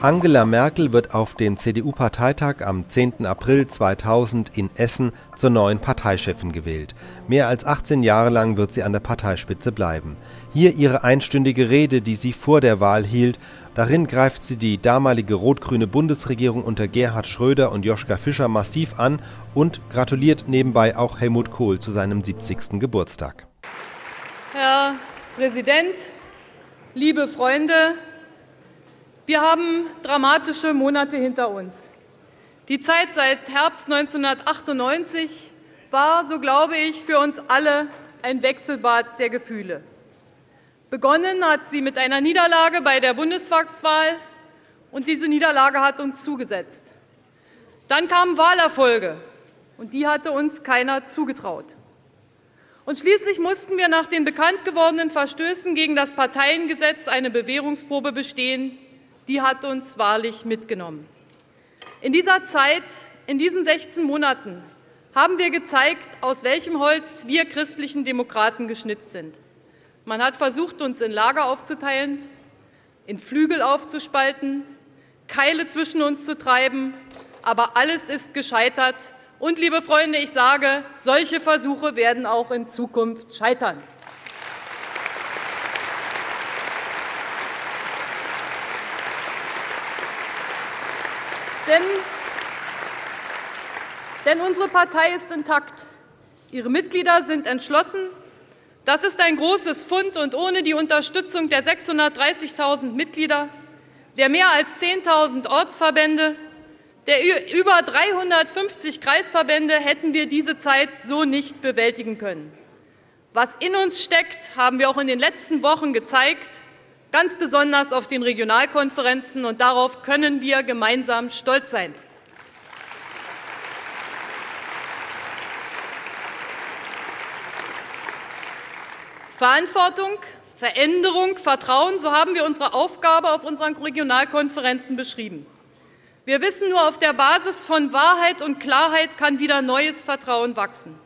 Angela Merkel wird auf dem CDU-Parteitag am 10. April 2000 in Essen zur neuen Parteichefin gewählt. Mehr als 18 Jahre lang wird sie an der Parteispitze bleiben. Hier ihre einstündige Rede, die sie vor der Wahl hielt. Darin greift sie die damalige rot-grüne Bundesregierung unter Gerhard Schröder und Joschka Fischer massiv an und gratuliert nebenbei auch Helmut Kohl zu seinem 70. Geburtstag. Herr Präsident, liebe Freunde, wir haben dramatische Monate hinter uns. Die Zeit seit Herbst 1998 war, so glaube ich, für uns alle ein Wechselbad der Gefühle. Begonnen hat sie mit einer Niederlage bei der Bundestagswahl und diese Niederlage hat uns zugesetzt. Dann kamen Wahlerfolge und die hatte uns keiner zugetraut. Und schließlich mussten wir nach den bekannt gewordenen Verstößen gegen das Parteiengesetz eine Bewährungsprobe bestehen, die hat uns wahrlich mitgenommen. In dieser Zeit, in diesen 16 Monaten, haben wir gezeigt, aus welchem Holz wir christlichen Demokraten geschnitzt sind. Man hat versucht, uns in Lager aufzuteilen, in Flügel aufzuspalten, Keile zwischen uns zu treiben, aber alles ist gescheitert. Und, liebe Freunde, ich sage, solche Versuche werden auch in Zukunft scheitern. Denn, denn unsere Partei ist intakt. Ihre Mitglieder sind entschlossen. Das ist ein großes Fund und ohne die Unterstützung der 630.000 Mitglieder, der mehr als 10.000 Ortsverbände, der über 350 Kreisverbände hätten wir diese Zeit so nicht bewältigen können. Was in uns steckt, haben wir auch in den letzten Wochen gezeigt ganz besonders auf den Regionalkonferenzen, und darauf können wir gemeinsam stolz sein. Verantwortung, Veränderung, Vertrauen, so haben wir unsere Aufgabe auf unseren Regionalkonferenzen beschrieben. Wir wissen, nur auf der Basis von Wahrheit und Klarheit kann wieder neues Vertrauen wachsen.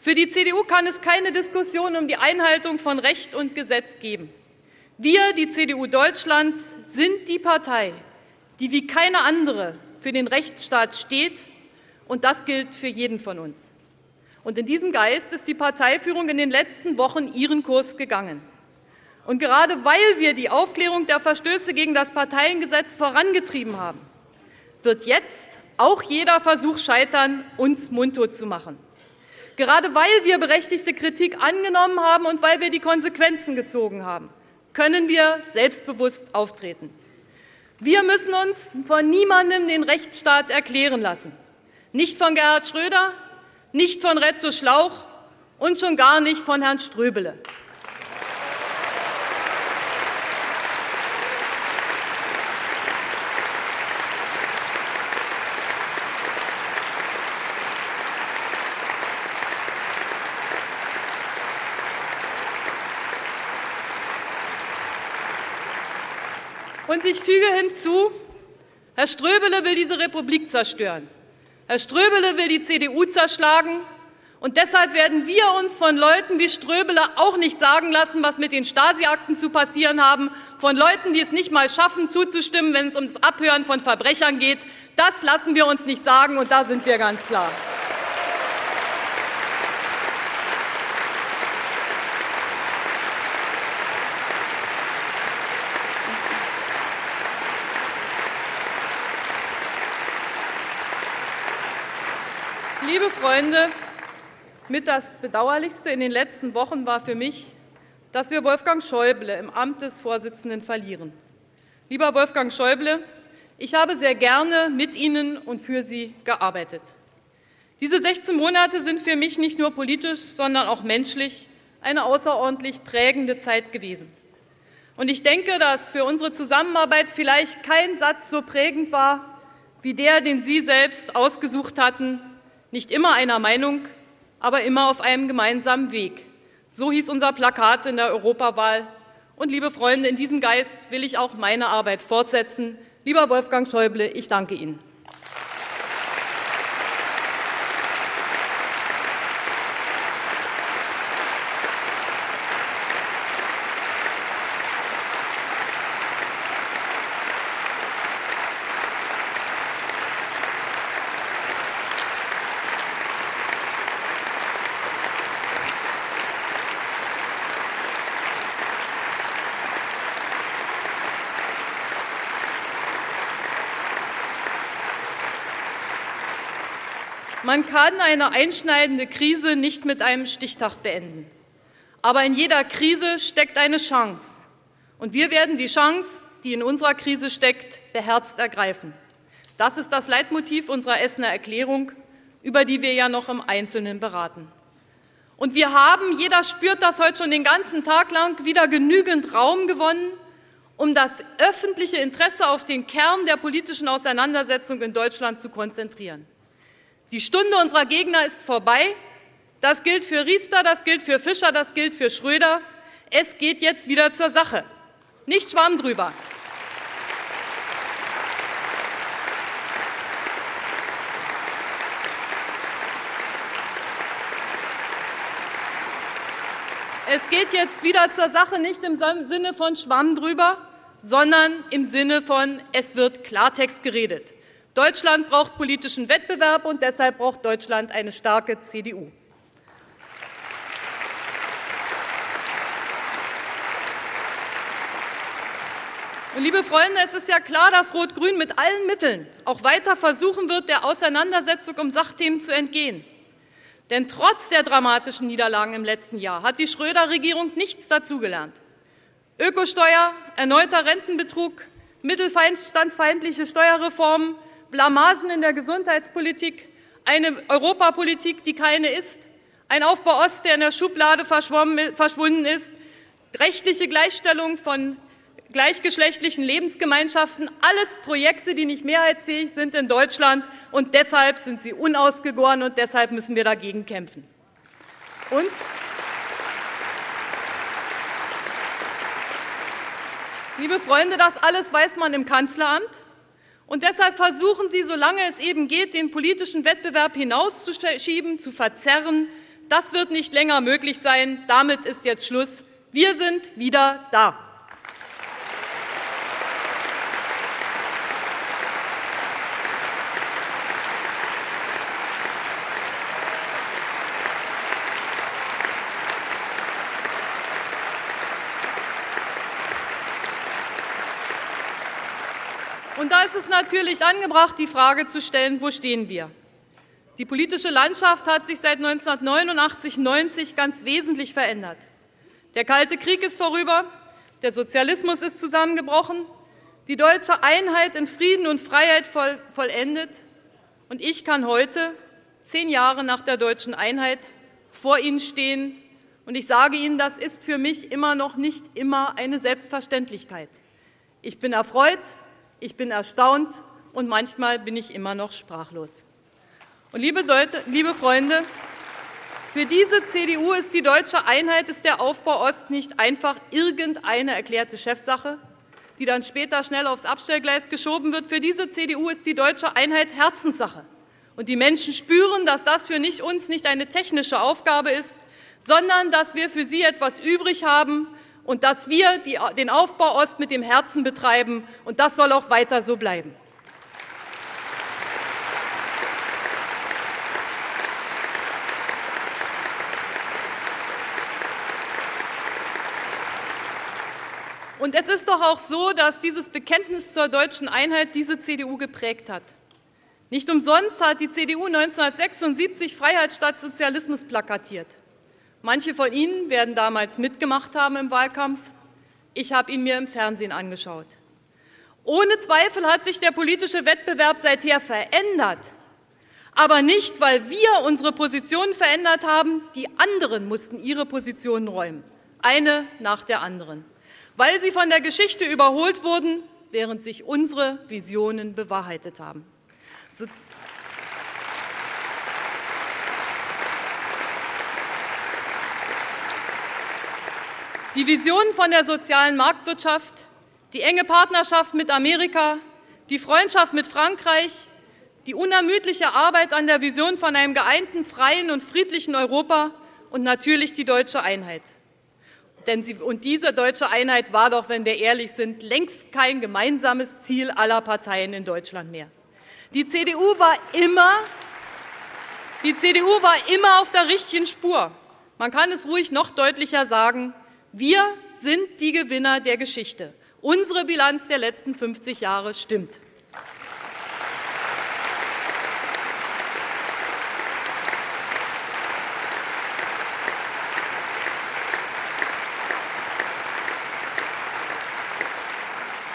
Für die CDU kann es keine Diskussion um die Einhaltung von Recht und Gesetz geben. Wir, die CDU Deutschlands, sind die Partei, die wie keine andere für den Rechtsstaat steht, und das gilt für jeden von uns. Und in diesem Geist ist die Parteiführung in den letzten Wochen ihren Kurs gegangen. Und gerade weil wir die Aufklärung der Verstöße gegen das Parteiengesetz vorangetrieben haben, wird jetzt auch jeder Versuch scheitern, uns mundtot zu machen. Gerade weil wir berechtigte Kritik angenommen haben und weil wir die Konsequenzen gezogen haben, können wir selbstbewusst auftreten. Wir müssen uns von niemandem den Rechtsstaat erklären lassen. Nicht von Gerhard Schröder, nicht von Retzo Schlauch und schon gar nicht von Herrn Ströbele. Und ich füge hinzu, Herr Ströbele will diese Republik zerstören. Herr Ströbele will die CDU zerschlagen. Und deshalb werden wir uns von Leuten wie Ströbele auch nicht sagen lassen, was mit den Stasi-Akten zu passieren haben, von Leuten, die es nicht mal schaffen, zuzustimmen, wenn es ums Abhören von Verbrechern geht. Das lassen wir uns nicht sagen, und da sind wir ganz klar. Liebe Freunde, mit das Bedauerlichste in den letzten Wochen war für mich, dass wir Wolfgang Schäuble im Amt des Vorsitzenden verlieren. Lieber Wolfgang Schäuble, ich habe sehr gerne mit Ihnen und für Sie gearbeitet. Diese 16 Monate sind für mich nicht nur politisch, sondern auch menschlich eine außerordentlich prägende Zeit gewesen. Und ich denke, dass für unsere Zusammenarbeit vielleicht kein Satz so prägend war wie der, den Sie selbst ausgesucht hatten, nicht immer einer Meinung, aber immer auf einem gemeinsamen Weg. So hieß unser Plakat in der Europawahl. Und liebe Freunde, in diesem Geist will ich auch meine Arbeit fortsetzen. Lieber Wolfgang Schäuble, ich danke Ihnen. Man kann eine einschneidende Krise nicht mit einem Stichtag beenden. Aber in jeder Krise steckt eine Chance. Und wir werden die Chance, die in unserer Krise steckt, beherzt ergreifen. Das ist das Leitmotiv unserer Essener Erklärung, über die wir ja noch im Einzelnen beraten. Und wir haben, jeder spürt das heute schon den ganzen Tag lang, wieder genügend Raum gewonnen, um das öffentliche Interesse auf den Kern der politischen Auseinandersetzung in Deutschland zu konzentrieren. Die Stunde unserer Gegner ist vorbei. Das gilt für Riester, das gilt für Fischer, das gilt für Schröder. Es geht jetzt wieder zur Sache. Nicht Schwamm drüber. Es geht jetzt wieder zur Sache, nicht im Sinne von Schwamm drüber, sondern im Sinne von, es wird Klartext geredet. Deutschland braucht politischen Wettbewerb und deshalb braucht Deutschland eine starke CDU. Und liebe Freunde, es ist ja klar, dass Rot-Grün mit allen Mitteln auch weiter versuchen wird, der Auseinandersetzung um Sachthemen zu entgehen. Denn trotz der dramatischen Niederlagen im letzten Jahr hat die Schröder-Regierung nichts dazugelernt. Ökosteuer, erneuter Rentenbetrug, mittelstandsfeindliche Steuerreformen, Blamagen in der Gesundheitspolitik, eine Europapolitik, die keine ist, ein Aufbau Ost, der in der Schublade verschwunden ist, rechtliche Gleichstellung von gleichgeschlechtlichen Lebensgemeinschaften, alles Projekte, die nicht mehrheitsfähig sind in Deutschland und deshalb sind sie unausgegoren und deshalb müssen wir dagegen kämpfen. Und Liebe Freunde, das alles weiß man im Kanzleramt. Und deshalb versuchen Sie, solange es eben geht, den politischen Wettbewerb hinauszuschieben, zu verzerren. Das wird nicht länger möglich sein. Damit ist jetzt Schluss. Wir sind wieder da. Ist es natürlich angebracht, die Frage zu stellen, wo stehen wir? Die politische Landschaft hat sich seit 1989, 90 ganz wesentlich verändert. Der Kalte Krieg ist vorüber, der Sozialismus ist zusammengebrochen, die deutsche Einheit in Frieden und Freiheit voll, vollendet. Und ich kann heute, zehn Jahre nach der deutschen Einheit, vor Ihnen stehen. Und ich sage Ihnen, das ist für mich immer noch nicht immer eine Selbstverständlichkeit. Ich bin erfreut, ich bin erstaunt und manchmal bin ich immer noch sprachlos. Und liebe, Leute, liebe Freunde, für diese CDU ist die deutsche Einheit, ist der Aufbau Ost nicht einfach irgendeine erklärte Chefsache, die dann später schnell aufs Abstellgleis geschoben wird. Für diese CDU ist die deutsche Einheit Herzenssache. Und die Menschen spüren, dass das für nicht uns nicht eine technische Aufgabe ist, sondern dass wir für sie etwas übrig haben, und dass wir die, den Aufbau Ost mit dem Herzen betreiben. Und das soll auch weiter so bleiben. Und es ist doch auch so, dass dieses Bekenntnis zur deutschen Einheit diese CDU geprägt hat. Nicht umsonst hat die CDU 1976 Freiheit statt Sozialismus plakatiert. Manche von Ihnen werden damals mitgemacht haben im Wahlkampf. Ich habe ihn mir im Fernsehen angeschaut. Ohne Zweifel hat sich der politische Wettbewerb seither verändert. Aber nicht, weil wir unsere Positionen verändert haben, die anderen mussten ihre Positionen räumen. Eine nach der anderen. Weil sie von der Geschichte überholt wurden, während sich unsere Visionen bewahrheitet haben. So Die Vision von der sozialen Marktwirtschaft, die enge Partnerschaft mit Amerika, die Freundschaft mit Frankreich, die unermüdliche Arbeit an der Vision von einem geeinten, freien und friedlichen Europa und natürlich die deutsche Einheit. Denn sie, und diese deutsche Einheit war doch, wenn wir ehrlich sind, längst kein gemeinsames Ziel aller Parteien in Deutschland mehr. Die CDU war immer, die CDU war immer auf der richtigen Spur. Man kann es ruhig noch deutlicher sagen. Wir sind die Gewinner der Geschichte. Unsere Bilanz der letzten 50 Jahre stimmt.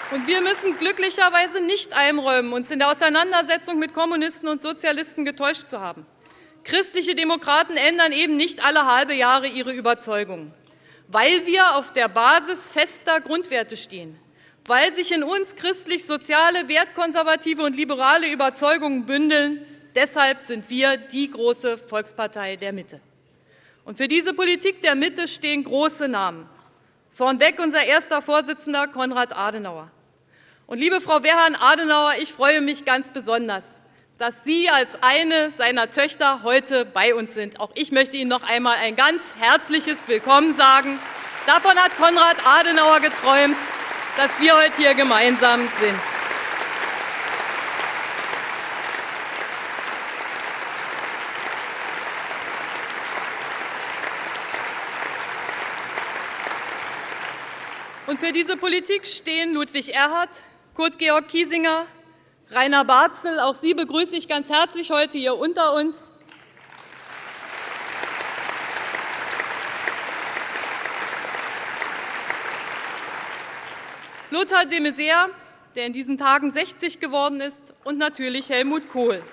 Und wir müssen glücklicherweise nicht einräumen, uns in der Auseinandersetzung mit Kommunisten und Sozialisten getäuscht zu haben. Christliche Demokraten ändern eben nicht alle halbe Jahre ihre Überzeugungen weil wir auf der Basis fester Grundwerte stehen, weil sich in uns christlich-soziale, wertkonservative und liberale Überzeugungen bündeln. Deshalb sind wir die große Volkspartei der Mitte. Und für diese Politik der Mitte stehen große Namen. Vornweg unser erster Vorsitzender Konrad Adenauer. Und liebe Frau Werhan Adenauer, ich freue mich ganz besonders, dass Sie als eine seiner Töchter heute bei uns sind. Auch ich möchte Ihnen noch einmal ein ganz herzliches Willkommen sagen. Davon hat Konrad Adenauer geträumt, dass wir heute hier gemeinsam sind. Und für diese Politik stehen Ludwig Erhard, Kurt-Georg Kiesinger, Rainer Barzel, auch Sie begrüße ich ganz herzlich heute hier unter uns. Lothar de Maizière, der in diesen Tagen 60 geworden ist, und natürlich Helmut Kohl.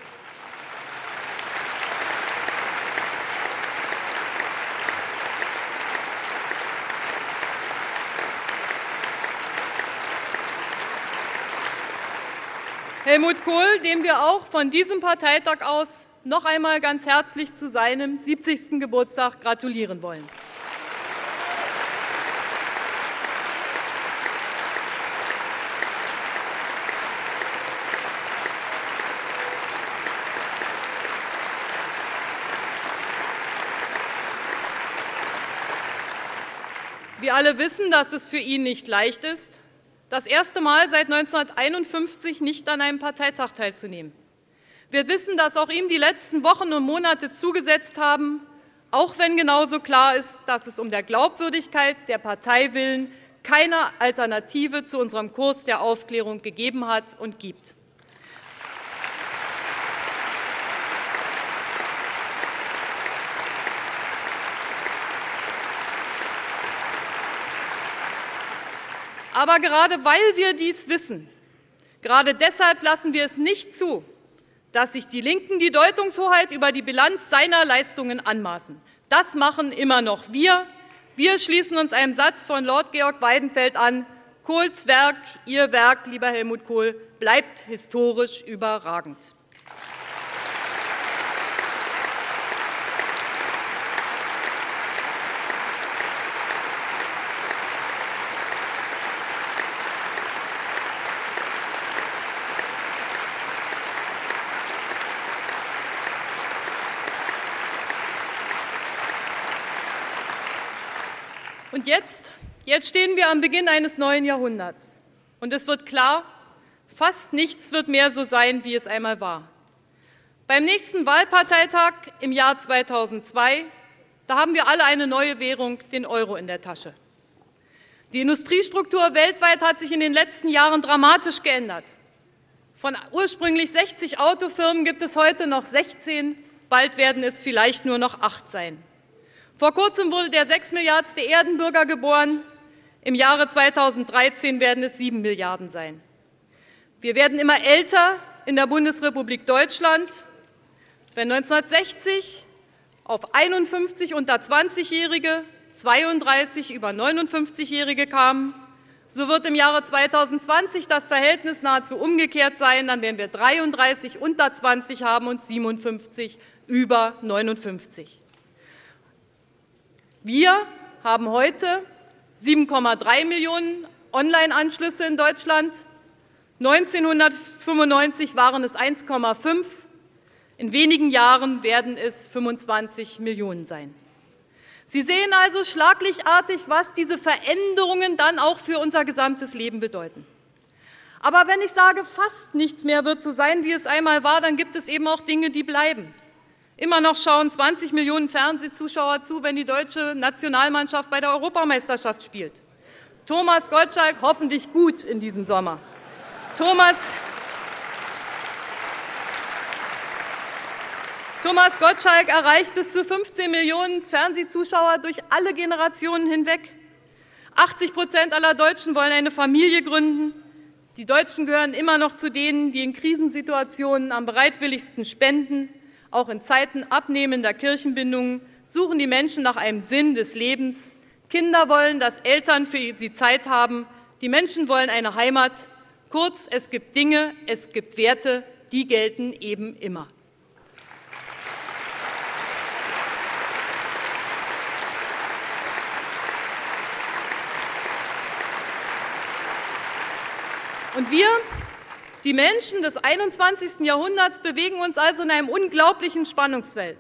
Helmut Kohl, dem wir auch von diesem Parteitag aus noch einmal ganz herzlich zu seinem 70. Geburtstag gratulieren wollen. Wir alle wissen, dass es für ihn nicht leicht ist, das erste Mal seit 1951 nicht an einem Parteitag teilzunehmen. Wir wissen, dass auch ihm die letzten Wochen und Monate zugesetzt haben, auch wenn genauso klar ist, dass es um der Glaubwürdigkeit der Partei willen keine Alternative zu unserem Kurs der Aufklärung gegeben hat und gibt. Aber gerade weil wir dies wissen, gerade deshalb lassen wir es nicht zu, dass sich die Linken die Deutungshoheit über die Bilanz seiner Leistungen anmaßen. Das machen immer noch wir. Wir schließen uns einem Satz von Lord Georg Weidenfeld an. Kohls Werk, Ihr Werk, lieber Helmut Kohl, bleibt historisch überragend. Und jetzt, stehen wir am Beginn eines neuen Jahrhunderts. Und es wird klar, fast nichts wird mehr so sein, wie es einmal war. Beim nächsten Wahlparteitag im Jahr 2002, da haben wir alle eine neue Währung, den Euro in der Tasche. Die Industriestruktur weltweit hat sich in den letzten Jahren dramatisch geändert. Von ursprünglich 60 Autofirmen gibt es heute noch 16, bald werden es vielleicht nur noch acht sein. Vor kurzem wurde der 6 Milliardste Erdenbürger geboren. Im Jahre 2013 werden es 7 Milliarden sein. Wir werden immer älter in der Bundesrepublik Deutschland. Wenn 1960 auf 51 unter 20-Jährige 32 über 59-Jährige kamen, so wird im Jahre 2020 das Verhältnis nahezu umgekehrt sein. Dann werden wir 33 unter 20 haben und 57 über 59. Wir haben heute 7,3 Millionen Online-Anschlüsse in Deutschland. 1995 waren es 1,5. In wenigen Jahren werden es 25 Millionen sein. Sie sehen also schlaglichartig, was diese Veränderungen dann auch für unser gesamtes Leben bedeuten. Aber wenn ich sage, fast nichts mehr wird so sein, wie es einmal war, dann gibt es eben auch Dinge, die bleiben. Immer noch schauen 20 Millionen Fernsehzuschauer zu, wenn die deutsche Nationalmannschaft bei der Europameisterschaft spielt. Thomas Gottschalk hoffentlich gut in diesem Sommer. Thomas, Thomas Gottschalk erreicht bis zu 15 Millionen Fernsehzuschauer durch alle Generationen hinweg. 80 Prozent aller Deutschen wollen eine Familie gründen. Die Deutschen gehören immer noch zu denen, die in Krisensituationen am bereitwilligsten spenden. Auch in Zeiten abnehmender Kirchenbindungen suchen die Menschen nach einem Sinn des Lebens. Kinder wollen, dass Eltern für sie Zeit haben. Die Menschen wollen eine Heimat. Kurz, es gibt Dinge, es gibt Werte, die gelten eben immer. Und wir, die Menschen des 21. Jahrhunderts, bewegen uns also in einem unglaublichen Spannungsfeld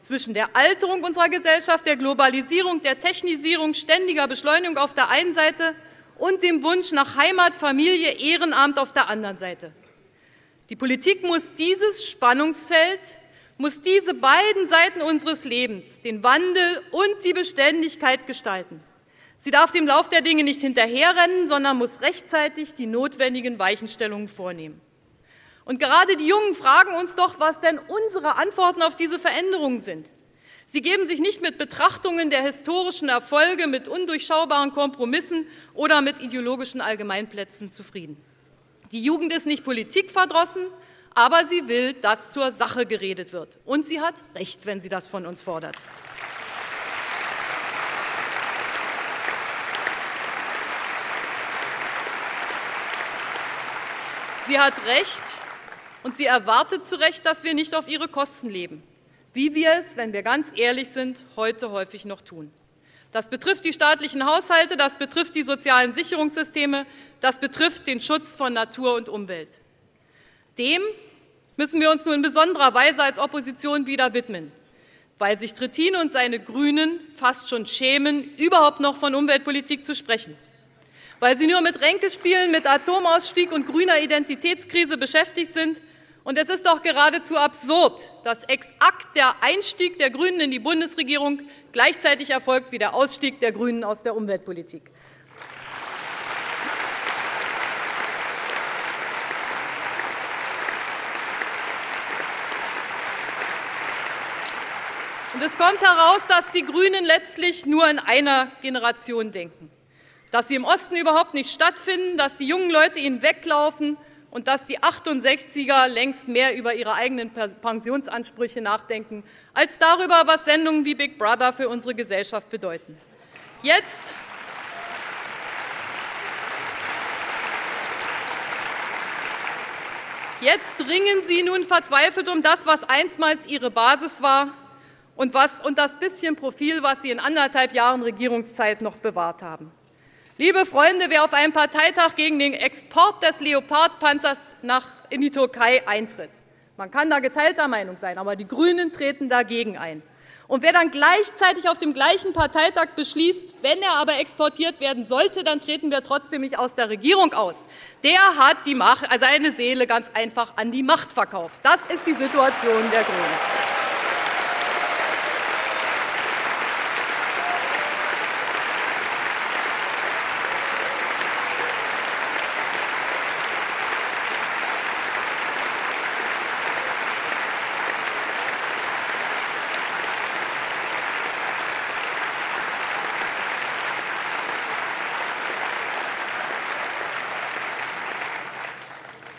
zwischen der Alterung unserer Gesellschaft, der Globalisierung, der Technisierung, ständiger Beschleunigung auf der einen Seite und dem Wunsch nach Heimat, Familie, Ehrenamt auf der anderen Seite. Die Politik muss dieses Spannungsfeld, muss diese beiden Seiten unseres Lebens, den Wandel und die Beständigkeit gestalten. Sie darf dem Lauf der Dinge nicht hinterherrennen, sondern muss rechtzeitig die notwendigen Weichenstellungen vornehmen. Und gerade die Jungen fragen uns doch, was denn unsere Antworten auf diese Veränderungen sind. Sie geben sich nicht mit Betrachtungen der historischen Erfolge, mit undurchschaubaren Kompromissen oder mit ideologischen Allgemeinplätzen zufrieden. Die Jugend ist nicht politikverdrossen, aber sie will, dass zur Sache geredet wird. Und sie hat recht, wenn sie das von uns fordert. Sie hat recht und sie erwartet zu Recht, dass wir nicht auf ihre Kosten leben, wie wir es, wenn wir ganz ehrlich sind, heute häufig noch tun. Das betrifft die staatlichen Haushalte, das betrifft die sozialen Sicherungssysteme, das betrifft den Schutz von Natur und Umwelt. Dem müssen wir uns nun in besonderer Weise als Opposition wieder widmen, weil sich Trittin und seine Grünen fast schon schämen, überhaupt noch von Umweltpolitik zu sprechen weil sie nur mit Ränkespielen, mit Atomausstieg und grüner Identitätskrise beschäftigt sind. Und es ist doch geradezu absurd, dass exakt der Einstieg der Grünen in die Bundesregierung gleichzeitig erfolgt wie der Ausstieg der Grünen aus der Umweltpolitik. Und es kommt heraus, dass die Grünen letztlich nur in einer Generation denken dass sie im Osten überhaupt nicht stattfinden, dass die jungen Leute ihnen weglaufen und dass die 68er längst mehr über ihre eigenen Pensionsansprüche nachdenken, als darüber, was Sendungen wie Big Brother für unsere Gesellschaft bedeuten. Jetzt Jetzt ringen Sie nun verzweifelt um das, was einstmals Ihre Basis war und, was, und das bisschen Profil, was Sie in anderthalb Jahren Regierungszeit noch bewahrt haben. Liebe Freunde, wer auf einem Parteitag gegen den Export des Leopardpanzers nach, in die Türkei eintritt, man kann da geteilter Meinung sein, aber die Grünen treten dagegen ein. Und wer dann gleichzeitig auf dem gleichen Parteitag beschließt, wenn er aber exportiert werden sollte, dann treten wir trotzdem nicht aus der Regierung aus. Der hat die Macht, also seine Seele ganz einfach an die Macht verkauft. Das ist die Situation der Grünen.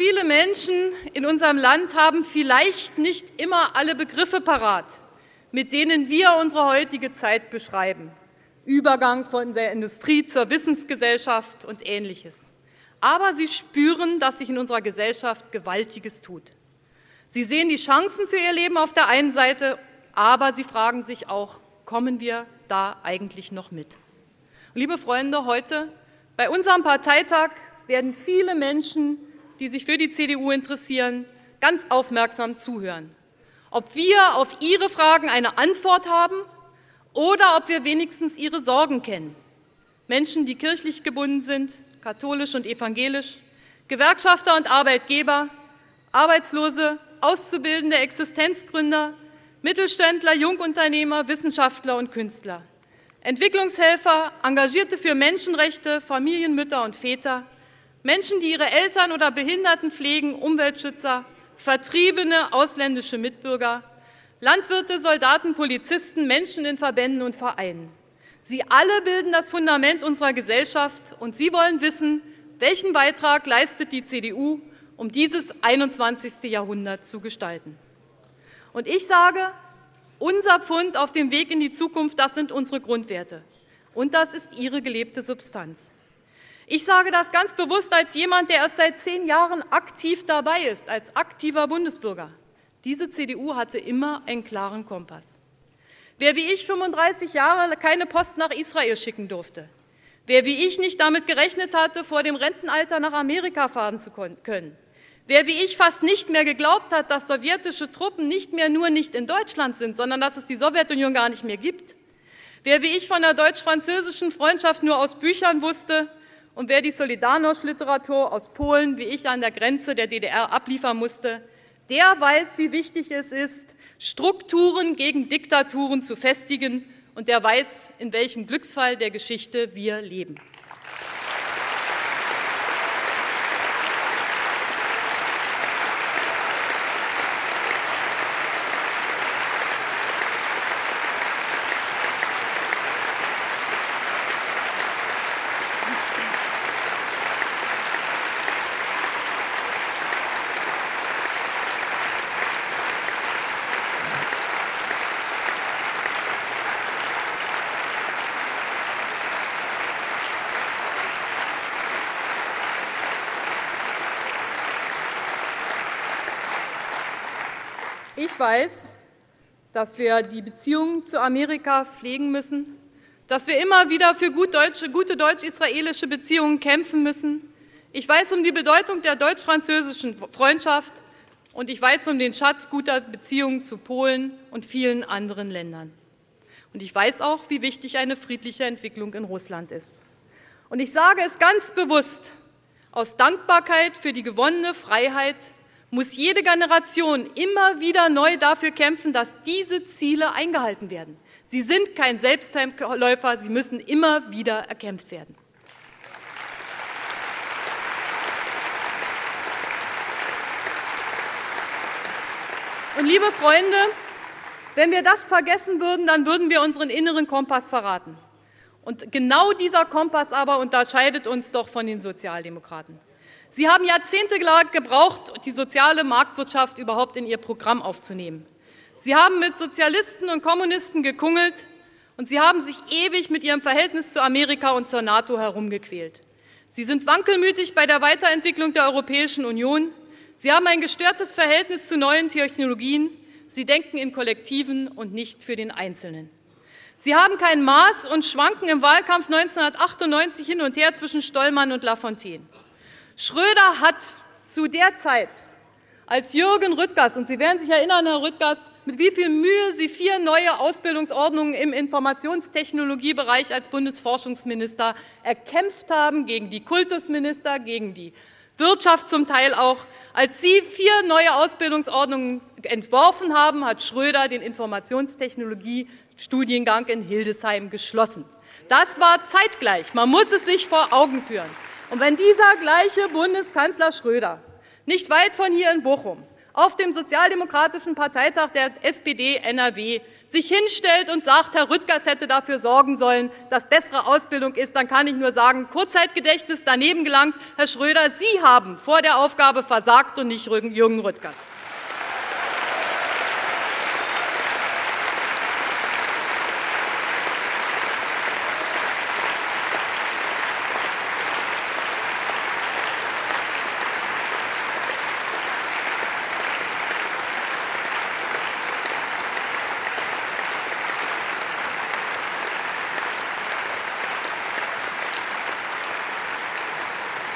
Viele Menschen in unserem Land haben vielleicht nicht immer alle Begriffe parat, mit denen wir unsere heutige Zeit beschreiben. Übergang von der Industrie zur Wissensgesellschaft und ähnliches. Aber sie spüren, dass sich in unserer Gesellschaft Gewaltiges tut. Sie sehen die Chancen für ihr Leben auf der einen Seite, aber sie fragen sich auch, kommen wir da eigentlich noch mit? Und liebe Freunde, heute bei unserem Parteitag werden viele Menschen die sich für die CDU interessieren, ganz aufmerksam zuhören. Ob wir auf Ihre Fragen eine Antwort haben oder ob wir wenigstens Ihre Sorgen kennen. Menschen, die kirchlich gebunden sind, katholisch und evangelisch, Gewerkschafter und Arbeitgeber, Arbeitslose, Auszubildende, Existenzgründer, Mittelständler, Jungunternehmer, Wissenschaftler und Künstler, Entwicklungshelfer, Engagierte für Menschenrechte, Familienmütter und Väter, Menschen, die ihre Eltern oder Behinderten pflegen, Umweltschützer, Vertriebene, ausländische Mitbürger, Landwirte, Soldaten, Polizisten, Menschen in Verbänden und Vereinen. Sie alle bilden das Fundament unserer Gesellschaft und sie wollen wissen, welchen Beitrag leistet die CDU, um dieses 21. Jahrhundert zu gestalten? Und ich sage, unser Pfund auf dem Weg in die Zukunft, das sind unsere Grundwerte. Und das ist ihre gelebte Substanz. Ich sage das ganz bewusst als jemand, der erst seit zehn Jahren aktiv dabei ist, als aktiver Bundesbürger. Diese CDU hatte immer einen klaren Kompass. Wer wie ich 35 Jahre keine Post nach Israel schicken durfte, wer wie ich nicht damit gerechnet hatte, vor dem Rentenalter nach Amerika fahren zu können, wer wie ich fast nicht mehr geglaubt hat, dass sowjetische Truppen nicht mehr nur nicht in Deutschland sind, sondern dass es die Sowjetunion gar nicht mehr gibt, wer wie ich von der deutsch-französischen Freundschaft nur aus Büchern wusste und wer die Solidarność-Literatur aus Polen wie ich an der Grenze der DDR abliefern musste, der weiß, wie wichtig es ist, Strukturen gegen Diktaturen zu festigen und der weiß, in welchem Glücksfall der Geschichte wir leben. Ich weiß, dass wir die Beziehungen zu Amerika pflegen müssen, dass wir immer wieder für gut deutsche, gute deutsch-israelische Beziehungen kämpfen müssen. Ich weiß um die Bedeutung der deutsch-französischen Freundschaft und ich weiß um den Schatz guter Beziehungen zu Polen und vielen anderen Ländern. Und ich weiß auch, wie wichtig eine friedliche Entwicklung in Russland ist. Und ich sage es ganz bewusst aus Dankbarkeit für die gewonnene Freiheit muss jede Generation immer wieder neu dafür kämpfen, dass diese Ziele eingehalten werden. Sie sind kein Selbstläufer, sie müssen immer wieder erkämpft werden. Und liebe Freunde, wenn wir das vergessen würden, dann würden wir unseren inneren Kompass verraten. Und genau dieser Kompass aber unterscheidet uns doch von den Sozialdemokraten. Sie haben Jahrzehnte gebraucht, die soziale Marktwirtschaft überhaupt in Ihr Programm aufzunehmen. Sie haben mit Sozialisten und Kommunisten gekungelt und Sie haben sich ewig mit Ihrem Verhältnis zu Amerika und zur NATO herumgequält. Sie sind wankelmütig bei der Weiterentwicklung der Europäischen Union. Sie haben ein gestörtes Verhältnis zu neuen Technologien. Sie denken in Kollektiven und nicht für den Einzelnen. Sie haben kein Maß und schwanken im Wahlkampf 1998 hin und her zwischen Stollmann und Lafontaine. Schröder hat zu der Zeit, als Jürgen Rüttgers, und Sie werden sich erinnern, Herr Rüttgers, mit wie viel Mühe Sie vier neue Ausbildungsordnungen im Informationstechnologiebereich als Bundesforschungsminister erkämpft haben, gegen die Kultusminister, gegen die Wirtschaft zum Teil auch. Als Sie vier neue Ausbildungsordnungen entworfen haben, hat Schröder den Informationstechnologie-Studiengang in Hildesheim geschlossen. Das war zeitgleich. Man muss es sich vor Augen führen. Und wenn dieser gleiche Bundeskanzler Schröder nicht weit von hier in Bochum auf dem sozialdemokratischen Parteitag der SPD NRW sich hinstellt und sagt, Herr Rüttgers hätte dafür sorgen sollen, dass bessere Ausbildung ist, dann kann ich nur sagen, Kurzzeitgedächtnis daneben gelangt. Herr Schröder, Sie haben vor der Aufgabe versagt und nicht Jürgen Rüttgers.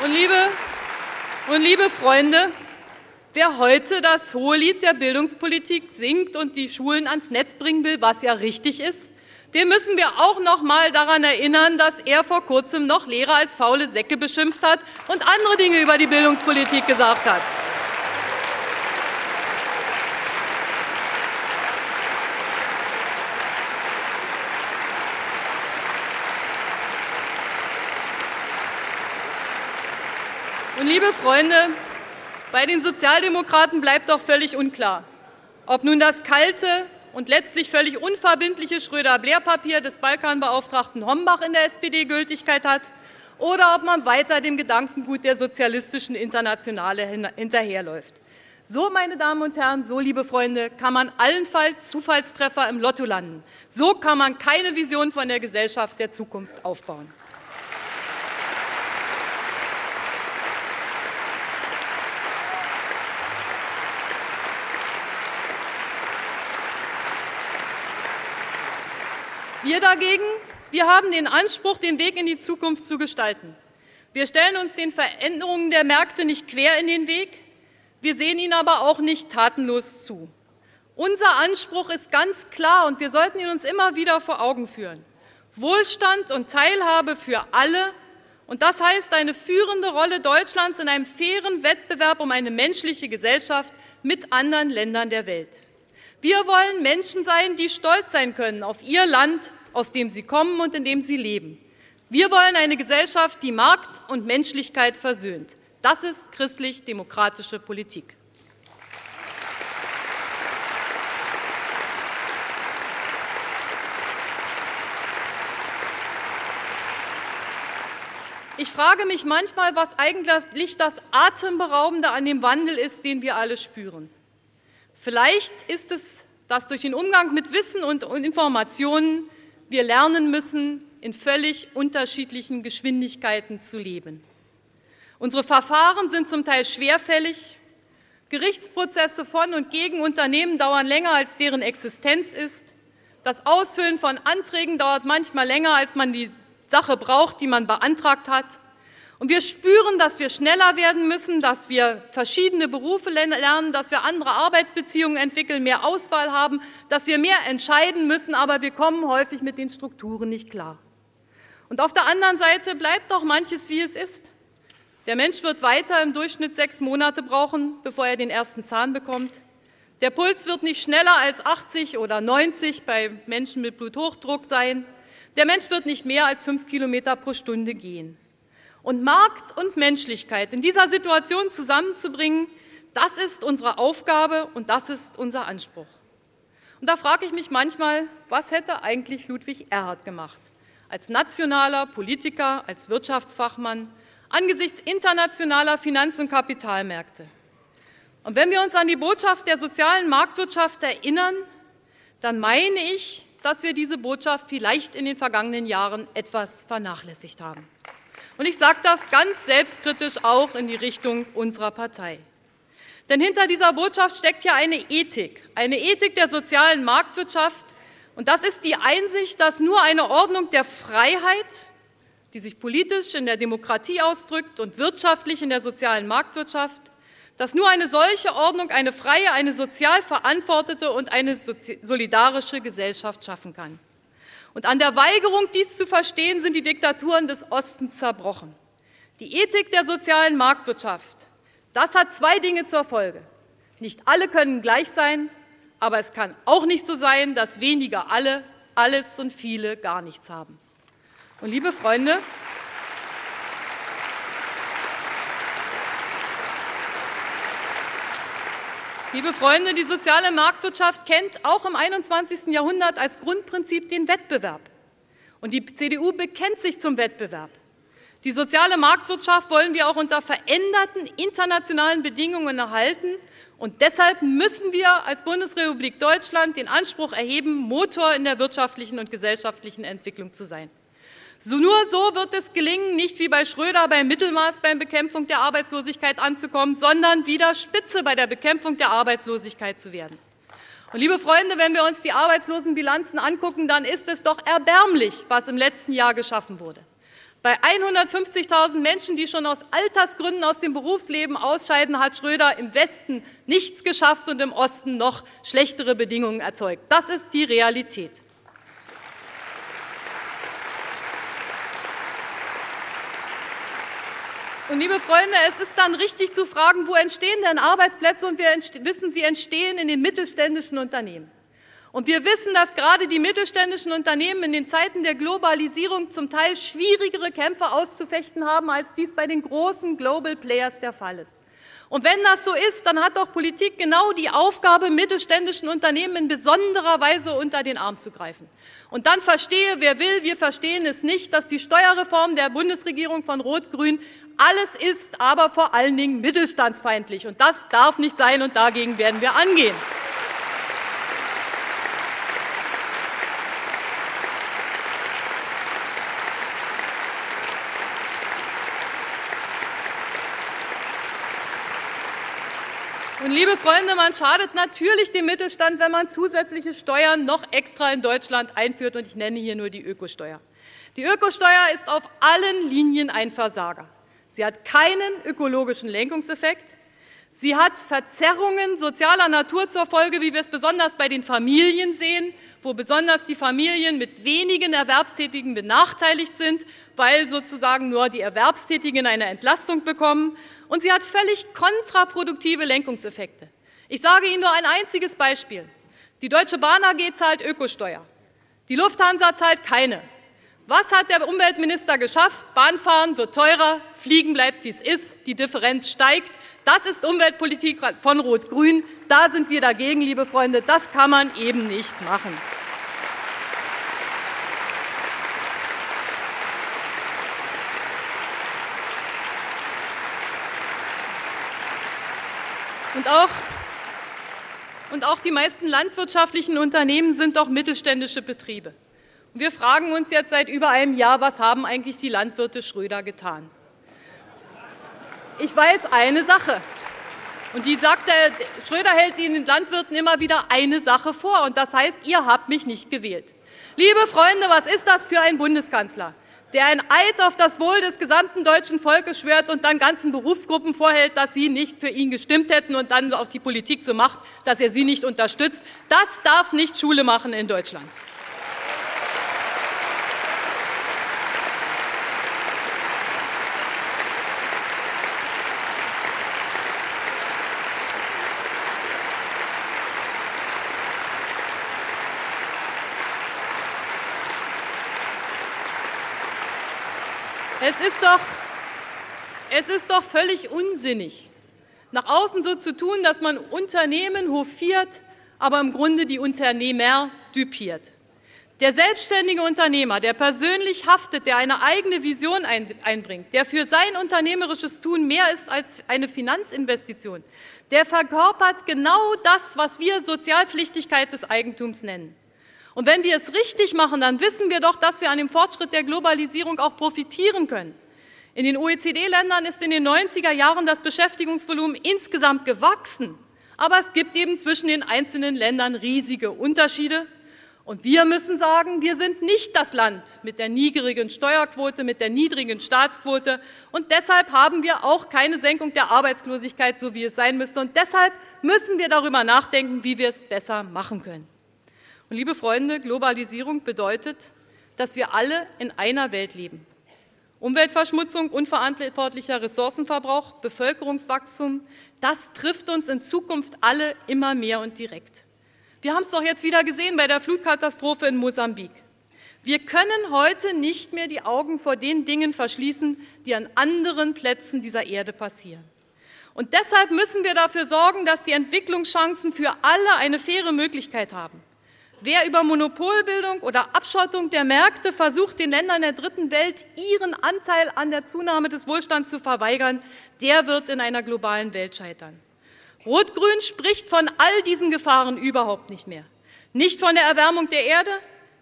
Und liebe, und liebe Freunde, wer heute das Hohelied der Bildungspolitik singt und die Schulen ans Netz bringen will, was ja richtig ist, den müssen wir auch noch mal daran erinnern, dass er vor kurzem noch Lehrer als faule Säcke beschimpft hat und andere Dinge über die Bildungspolitik gesagt hat. Liebe Freunde, bei den Sozialdemokraten bleibt doch völlig unklar, ob nun das kalte und letztlich völlig unverbindliche Schröder-Blair-Papier des Balkanbeauftragten Hombach in der SPD Gültigkeit hat oder ob man weiter dem Gedankengut der sozialistischen Internationale hinterherläuft. So, meine Damen und Herren, so, liebe Freunde, kann man allenfalls Zufallstreffer im Lotto landen. So kann man keine Vision von der Gesellschaft der Zukunft aufbauen. Wir dagegen, wir haben den Anspruch, den Weg in die Zukunft zu gestalten. Wir stellen uns den Veränderungen der Märkte nicht quer in den Weg, wir sehen ihnen aber auch nicht tatenlos zu. Unser Anspruch ist ganz klar und wir sollten ihn uns immer wieder vor Augen führen. Wohlstand und Teilhabe für alle und das heißt eine führende Rolle Deutschlands in einem fairen Wettbewerb um eine menschliche Gesellschaft mit anderen Ländern der Welt. Wir wollen Menschen sein, die stolz sein können auf ihr Land, aus dem sie kommen und in dem sie leben. Wir wollen eine Gesellschaft, die Markt und Menschlichkeit versöhnt. Das ist christlich-demokratische Politik. Ich frage mich manchmal, was eigentlich das Atemberaubende an dem Wandel ist, den wir alle spüren. Vielleicht ist es, dass durch den Umgang mit Wissen und Informationen wir lernen müssen, in völlig unterschiedlichen Geschwindigkeiten zu leben. Unsere Verfahren sind zum Teil schwerfällig. Gerichtsprozesse von und gegen Unternehmen dauern länger, als deren Existenz ist. Das Ausfüllen von Anträgen dauert manchmal länger, als man die Sache braucht, die man beantragt hat. Und wir spüren, dass wir schneller werden müssen, dass wir verschiedene Berufe lernen, dass wir andere Arbeitsbeziehungen entwickeln, mehr Auswahl haben, dass wir mehr entscheiden müssen, aber wir kommen häufig mit den Strukturen nicht klar. Und auf der anderen Seite bleibt doch manches, wie es ist. Der Mensch wird weiter im Durchschnitt sechs Monate brauchen, bevor er den ersten Zahn bekommt. Der Puls wird nicht schneller als 80 oder 90 bei Menschen mit Bluthochdruck sein. Der Mensch wird nicht mehr als fünf Kilometer pro Stunde gehen. Und Markt und Menschlichkeit in dieser Situation zusammenzubringen, das ist unsere Aufgabe und das ist unser Anspruch. Und da frage ich mich manchmal, was hätte eigentlich Ludwig Erhard gemacht? Als nationaler Politiker, als Wirtschaftsfachmann, angesichts internationaler Finanz- und Kapitalmärkte. Und wenn wir uns an die Botschaft der sozialen Marktwirtschaft erinnern, dann meine ich, dass wir diese Botschaft vielleicht in den vergangenen Jahren etwas vernachlässigt haben. Und ich sage das ganz selbstkritisch auch in die Richtung unserer Partei. Denn hinter dieser Botschaft steckt ja eine Ethik, eine Ethik der sozialen Marktwirtschaft. Und das ist die Einsicht, dass nur eine Ordnung der Freiheit, die sich politisch in der Demokratie ausdrückt und wirtschaftlich in der sozialen Marktwirtschaft, dass nur eine solche Ordnung eine freie, eine sozial verantwortete und eine solidarische Gesellschaft schaffen kann. Und an der Weigerung, dies zu verstehen, sind die Diktaturen des Ostens zerbrochen. Die Ethik der sozialen Marktwirtschaft, das hat zwei Dinge zur Folge. Nicht alle können gleich sein, aber es kann auch nicht so sein, dass weniger alle alles und viele gar nichts haben. Und liebe Freunde, Liebe Freunde, die soziale Marktwirtschaft kennt auch im 21. Jahrhundert als Grundprinzip den Wettbewerb. Und die CDU bekennt sich zum Wettbewerb. Die soziale Marktwirtschaft wollen wir auch unter veränderten internationalen Bedingungen erhalten. Und deshalb müssen wir als Bundesrepublik Deutschland den Anspruch erheben, Motor in der wirtschaftlichen und gesellschaftlichen Entwicklung zu sein. So nur so wird es gelingen, nicht wie bei Schröder beim Mittelmaß bei der Bekämpfung der Arbeitslosigkeit anzukommen, sondern wieder Spitze bei der Bekämpfung der Arbeitslosigkeit zu werden. Und liebe Freunde, wenn wir uns die Arbeitslosenbilanzen angucken, dann ist es doch erbärmlich, was im letzten Jahr geschaffen wurde. Bei 150.000 Menschen, die schon aus Altersgründen aus dem Berufsleben ausscheiden, hat Schröder im Westen nichts geschafft und im Osten noch schlechtere Bedingungen erzeugt. Das ist die Realität. Und liebe Freunde, es ist dann richtig zu fragen, wo entstehen denn Arbeitsplätze? Und wir wissen, sie entstehen in den mittelständischen Unternehmen. Und wir wissen, dass gerade die mittelständischen Unternehmen in den Zeiten der Globalisierung zum Teil schwierigere Kämpfe auszufechten haben, als dies bei den großen Global Players der Fall ist. Und wenn das so ist, dann hat doch Politik genau die Aufgabe, mittelständischen Unternehmen in besonderer Weise unter den Arm zu greifen. Und dann verstehe, wer will, wir verstehen es nicht, dass die Steuerreform der Bundesregierung von Rot-Grün alles ist, aber vor allen Dingen mittelstandsfeindlich. Und das darf nicht sein und dagegen werden wir angehen. Und liebe Freunde, man schadet natürlich dem Mittelstand, wenn man zusätzliche Steuern noch extra in Deutschland einführt. Und ich nenne hier nur die Ökosteuer. Die Ökosteuer ist auf allen Linien ein Versager. Sie hat keinen ökologischen Lenkungseffekt. Sie hat Verzerrungen sozialer Natur zur Folge, wie wir es besonders bei den Familien sehen, wo besonders die Familien mit wenigen Erwerbstätigen benachteiligt sind, weil sozusagen nur die Erwerbstätigen eine Entlastung bekommen. Und sie hat völlig kontraproduktive Lenkungseffekte. Ich sage Ihnen nur ein einziges Beispiel. Die Deutsche Bahn AG zahlt Ökosteuer. Die Lufthansa zahlt keine. Was hat der Umweltminister geschafft? Bahnfahren wird teurer, Fliegen bleibt, wie es ist, die Differenz steigt. Das ist Umweltpolitik von Rot-Grün. Da sind wir dagegen, liebe Freunde. Das kann man eben nicht machen. Und auch, und auch die meisten landwirtschaftlichen Unternehmen sind doch mittelständische Betriebe. Wir fragen uns jetzt seit über einem Jahr, was haben eigentlich die Landwirte Schröder getan? Ich weiß eine Sache. Und die sagt, der Schröder hält den Landwirten immer wieder eine Sache vor. Und das heißt, ihr habt mich nicht gewählt. Liebe Freunde, was ist das für ein Bundeskanzler, der ein Eid auf das Wohl des gesamten deutschen Volkes schwört und dann ganzen Berufsgruppen vorhält, dass sie nicht für ihn gestimmt hätten und dann auf die Politik so macht, dass er sie nicht unterstützt. Das darf nicht Schule machen in Deutschland. Es ist doch, es ist doch völlig unsinnig, nach außen so zu tun, dass man Unternehmen hofiert, aber im Grunde die Unternehmer düpiert. Der selbstständige Unternehmer, der persönlich haftet, der eine eigene Vision einbringt, der für sein unternehmerisches Tun mehr ist als eine Finanzinvestition, der verkörpert genau das, was wir Sozialpflichtigkeit des Eigentums nennen. Und wenn wir es richtig machen, dann wissen wir doch, dass wir an dem Fortschritt der Globalisierung auch profitieren können. In den OECD-Ländern ist in den 90er Jahren das Beschäftigungsvolumen insgesamt gewachsen. Aber es gibt eben zwischen den einzelnen Ländern riesige Unterschiede. Und wir müssen sagen, wir sind nicht das Land mit der niedrigen Steuerquote, mit der niedrigen Staatsquote. Und deshalb haben wir auch keine Senkung der Arbeitslosigkeit, so wie es sein müsste. Und deshalb müssen wir darüber nachdenken, wie wir es besser machen können. Und liebe Freunde, Globalisierung bedeutet, dass wir alle in einer Welt leben. Umweltverschmutzung, unverantwortlicher Ressourcenverbrauch, Bevölkerungswachstum, das trifft uns in Zukunft alle immer mehr und direkt. Wir haben es doch jetzt wieder gesehen bei der Flutkatastrophe in Mosambik. Wir können heute nicht mehr die Augen vor den Dingen verschließen, die an anderen Plätzen dieser Erde passieren. Und deshalb müssen wir dafür sorgen, dass die Entwicklungschancen für alle eine faire Möglichkeit haben. Wer über Monopolbildung oder Abschottung der Märkte versucht, den Ländern der dritten Welt ihren Anteil an der Zunahme des Wohlstands zu verweigern, der wird in einer globalen Welt scheitern. Rot-Grün spricht von all diesen Gefahren überhaupt nicht mehr. Nicht von der Erwärmung der Erde,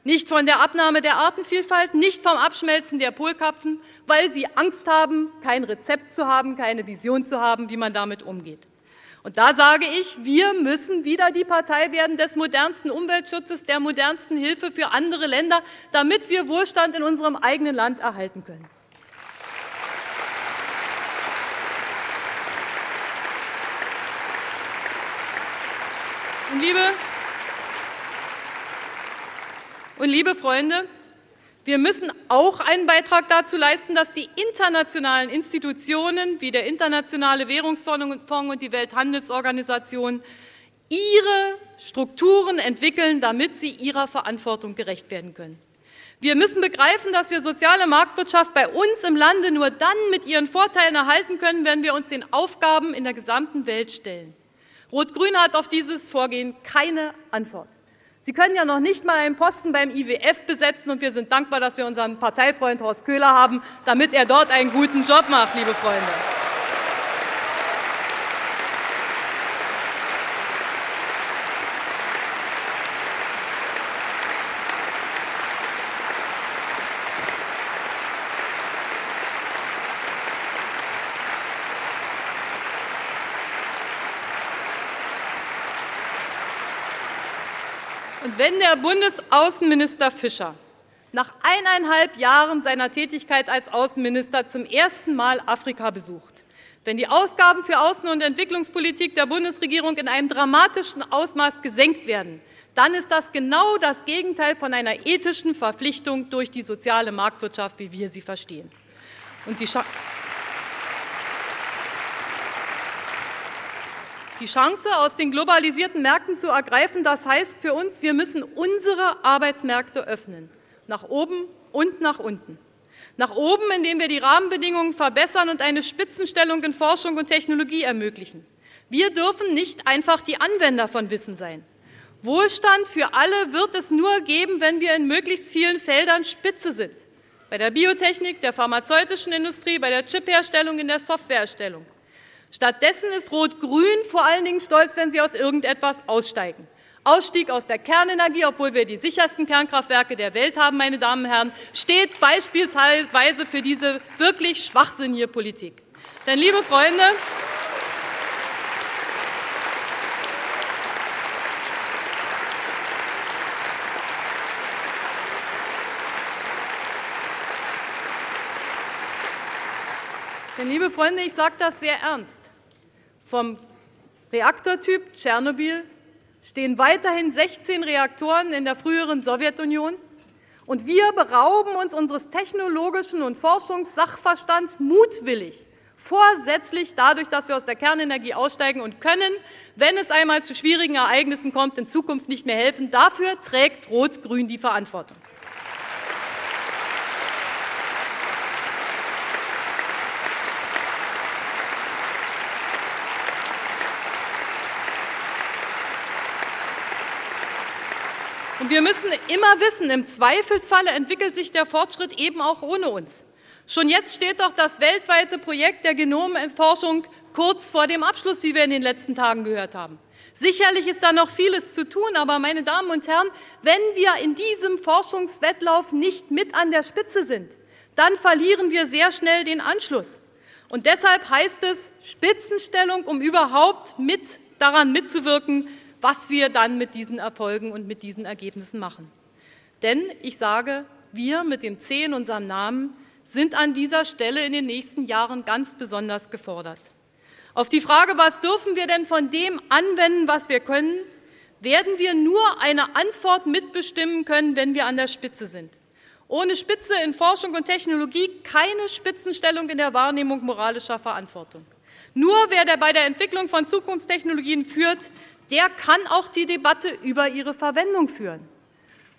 nicht von der Abnahme der Artenvielfalt, nicht vom Abschmelzen der Polkapfen, weil sie Angst haben, kein Rezept zu haben, keine Vision zu haben, wie man damit umgeht. Und da sage ich, wir müssen wieder die Partei werden des modernsten Umweltschutzes, der modernsten Hilfe für andere Länder, damit wir Wohlstand in unserem eigenen Land erhalten können. Und liebe, und liebe Freunde, wir müssen auch einen Beitrag dazu leisten, dass die internationalen Institutionen wie der Internationale Währungsfonds und die Welthandelsorganisation ihre Strukturen entwickeln, damit sie ihrer Verantwortung gerecht werden können. Wir müssen begreifen, dass wir soziale Marktwirtschaft bei uns im Lande nur dann mit ihren Vorteilen erhalten können, wenn wir uns den Aufgaben in der gesamten Welt stellen. Rot-Grün hat auf dieses Vorgehen keine Antwort. Sie können ja noch nicht mal einen Posten beim IWF besetzen und wir sind dankbar, dass wir unseren Parteifreund Horst Köhler haben, damit er dort einen guten Job macht, liebe Freunde. Wenn der Bundesaußenminister Fischer nach eineinhalb Jahren seiner Tätigkeit als Außenminister zum ersten Mal Afrika besucht, wenn die Ausgaben für Außen- und Entwicklungspolitik der Bundesregierung in einem dramatischen Ausmaß gesenkt werden, dann ist das genau das Gegenteil von einer ethischen Verpflichtung durch die soziale Marktwirtschaft, wie wir sie verstehen. Und die die Chance aus den globalisierten Märkten zu ergreifen. Das heißt für uns, wir müssen unsere Arbeitsmärkte öffnen, nach oben und nach unten. Nach oben, indem wir die Rahmenbedingungen verbessern und eine Spitzenstellung in Forschung und Technologie ermöglichen. Wir dürfen nicht einfach die Anwender von Wissen sein. Wohlstand für alle wird es nur geben, wenn wir in möglichst vielen Feldern Spitze sind. Bei der Biotechnik, der pharmazeutischen Industrie, bei der Chipherstellung, in der Softwareerstellung. Stattdessen ist Rot-Grün vor allen Dingen stolz, wenn sie aus irgendetwas aussteigen. Ausstieg aus der Kernenergie, obwohl wir die sichersten Kernkraftwerke der Welt haben, meine Damen und Herren, steht beispielsweise für diese wirklich schwachsinnige Politik. Denn, liebe Freunde, Denn, liebe Freunde, ich sage das sehr ernst. Vom Reaktortyp Tschernobyl stehen weiterhin 16 Reaktoren in der früheren Sowjetunion. Und wir berauben uns unseres technologischen und Forschungssachverstands mutwillig, vorsätzlich dadurch, dass wir aus der Kernenergie aussteigen und können, wenn es einmal zu schwierigen Ereignissen kommt, in Zukunft nicht mehr helfen. Dafür trägt Rot-Grün die Verantwortung. Und wir müssen immer wissen, im Zweifelsfalle entwickelt sich der Fortschritt eben auch ohne uns. Schon jetzt steht doch das weltweite Projekt der Genomforschung kurz vor dem Abschluss, wie wir in den letzten Tagen gehört haben. Sicherlich ist da noch vieles zu tun, aber meine Damen und Herren, wenn wir in diesem Forschungswettlauf nicht mit an der Spitze sind, dann verlieren wir sehr schnell den Anschluss. Und deshalb heißt es Spitzenstellung, um überhaupt mit daran mitzuwirken, was wir dann mit diesen Erfolgen und mit diesen Ergebnissen machen. Denn ich sage, wir mit dem C in unserem Namen sind an dieser Stelle in den nächsten Jahren ganz besonders gefordert. Auf die Frage, was dürfen wir denn von dem anwenden, was wir können, werden wir nur eine Antwort mitbestimmen können, wenn wir an der Spitze sind. Ohne Spitze in Forschung und Technologie keine Spitzenstellung in der Wahrnehmung moralischer Verantwortung. Nur wer der bei der Entwicklung von Zukunftstechnologien führt, der kann auch die Debatte über ihre Verwendung führen.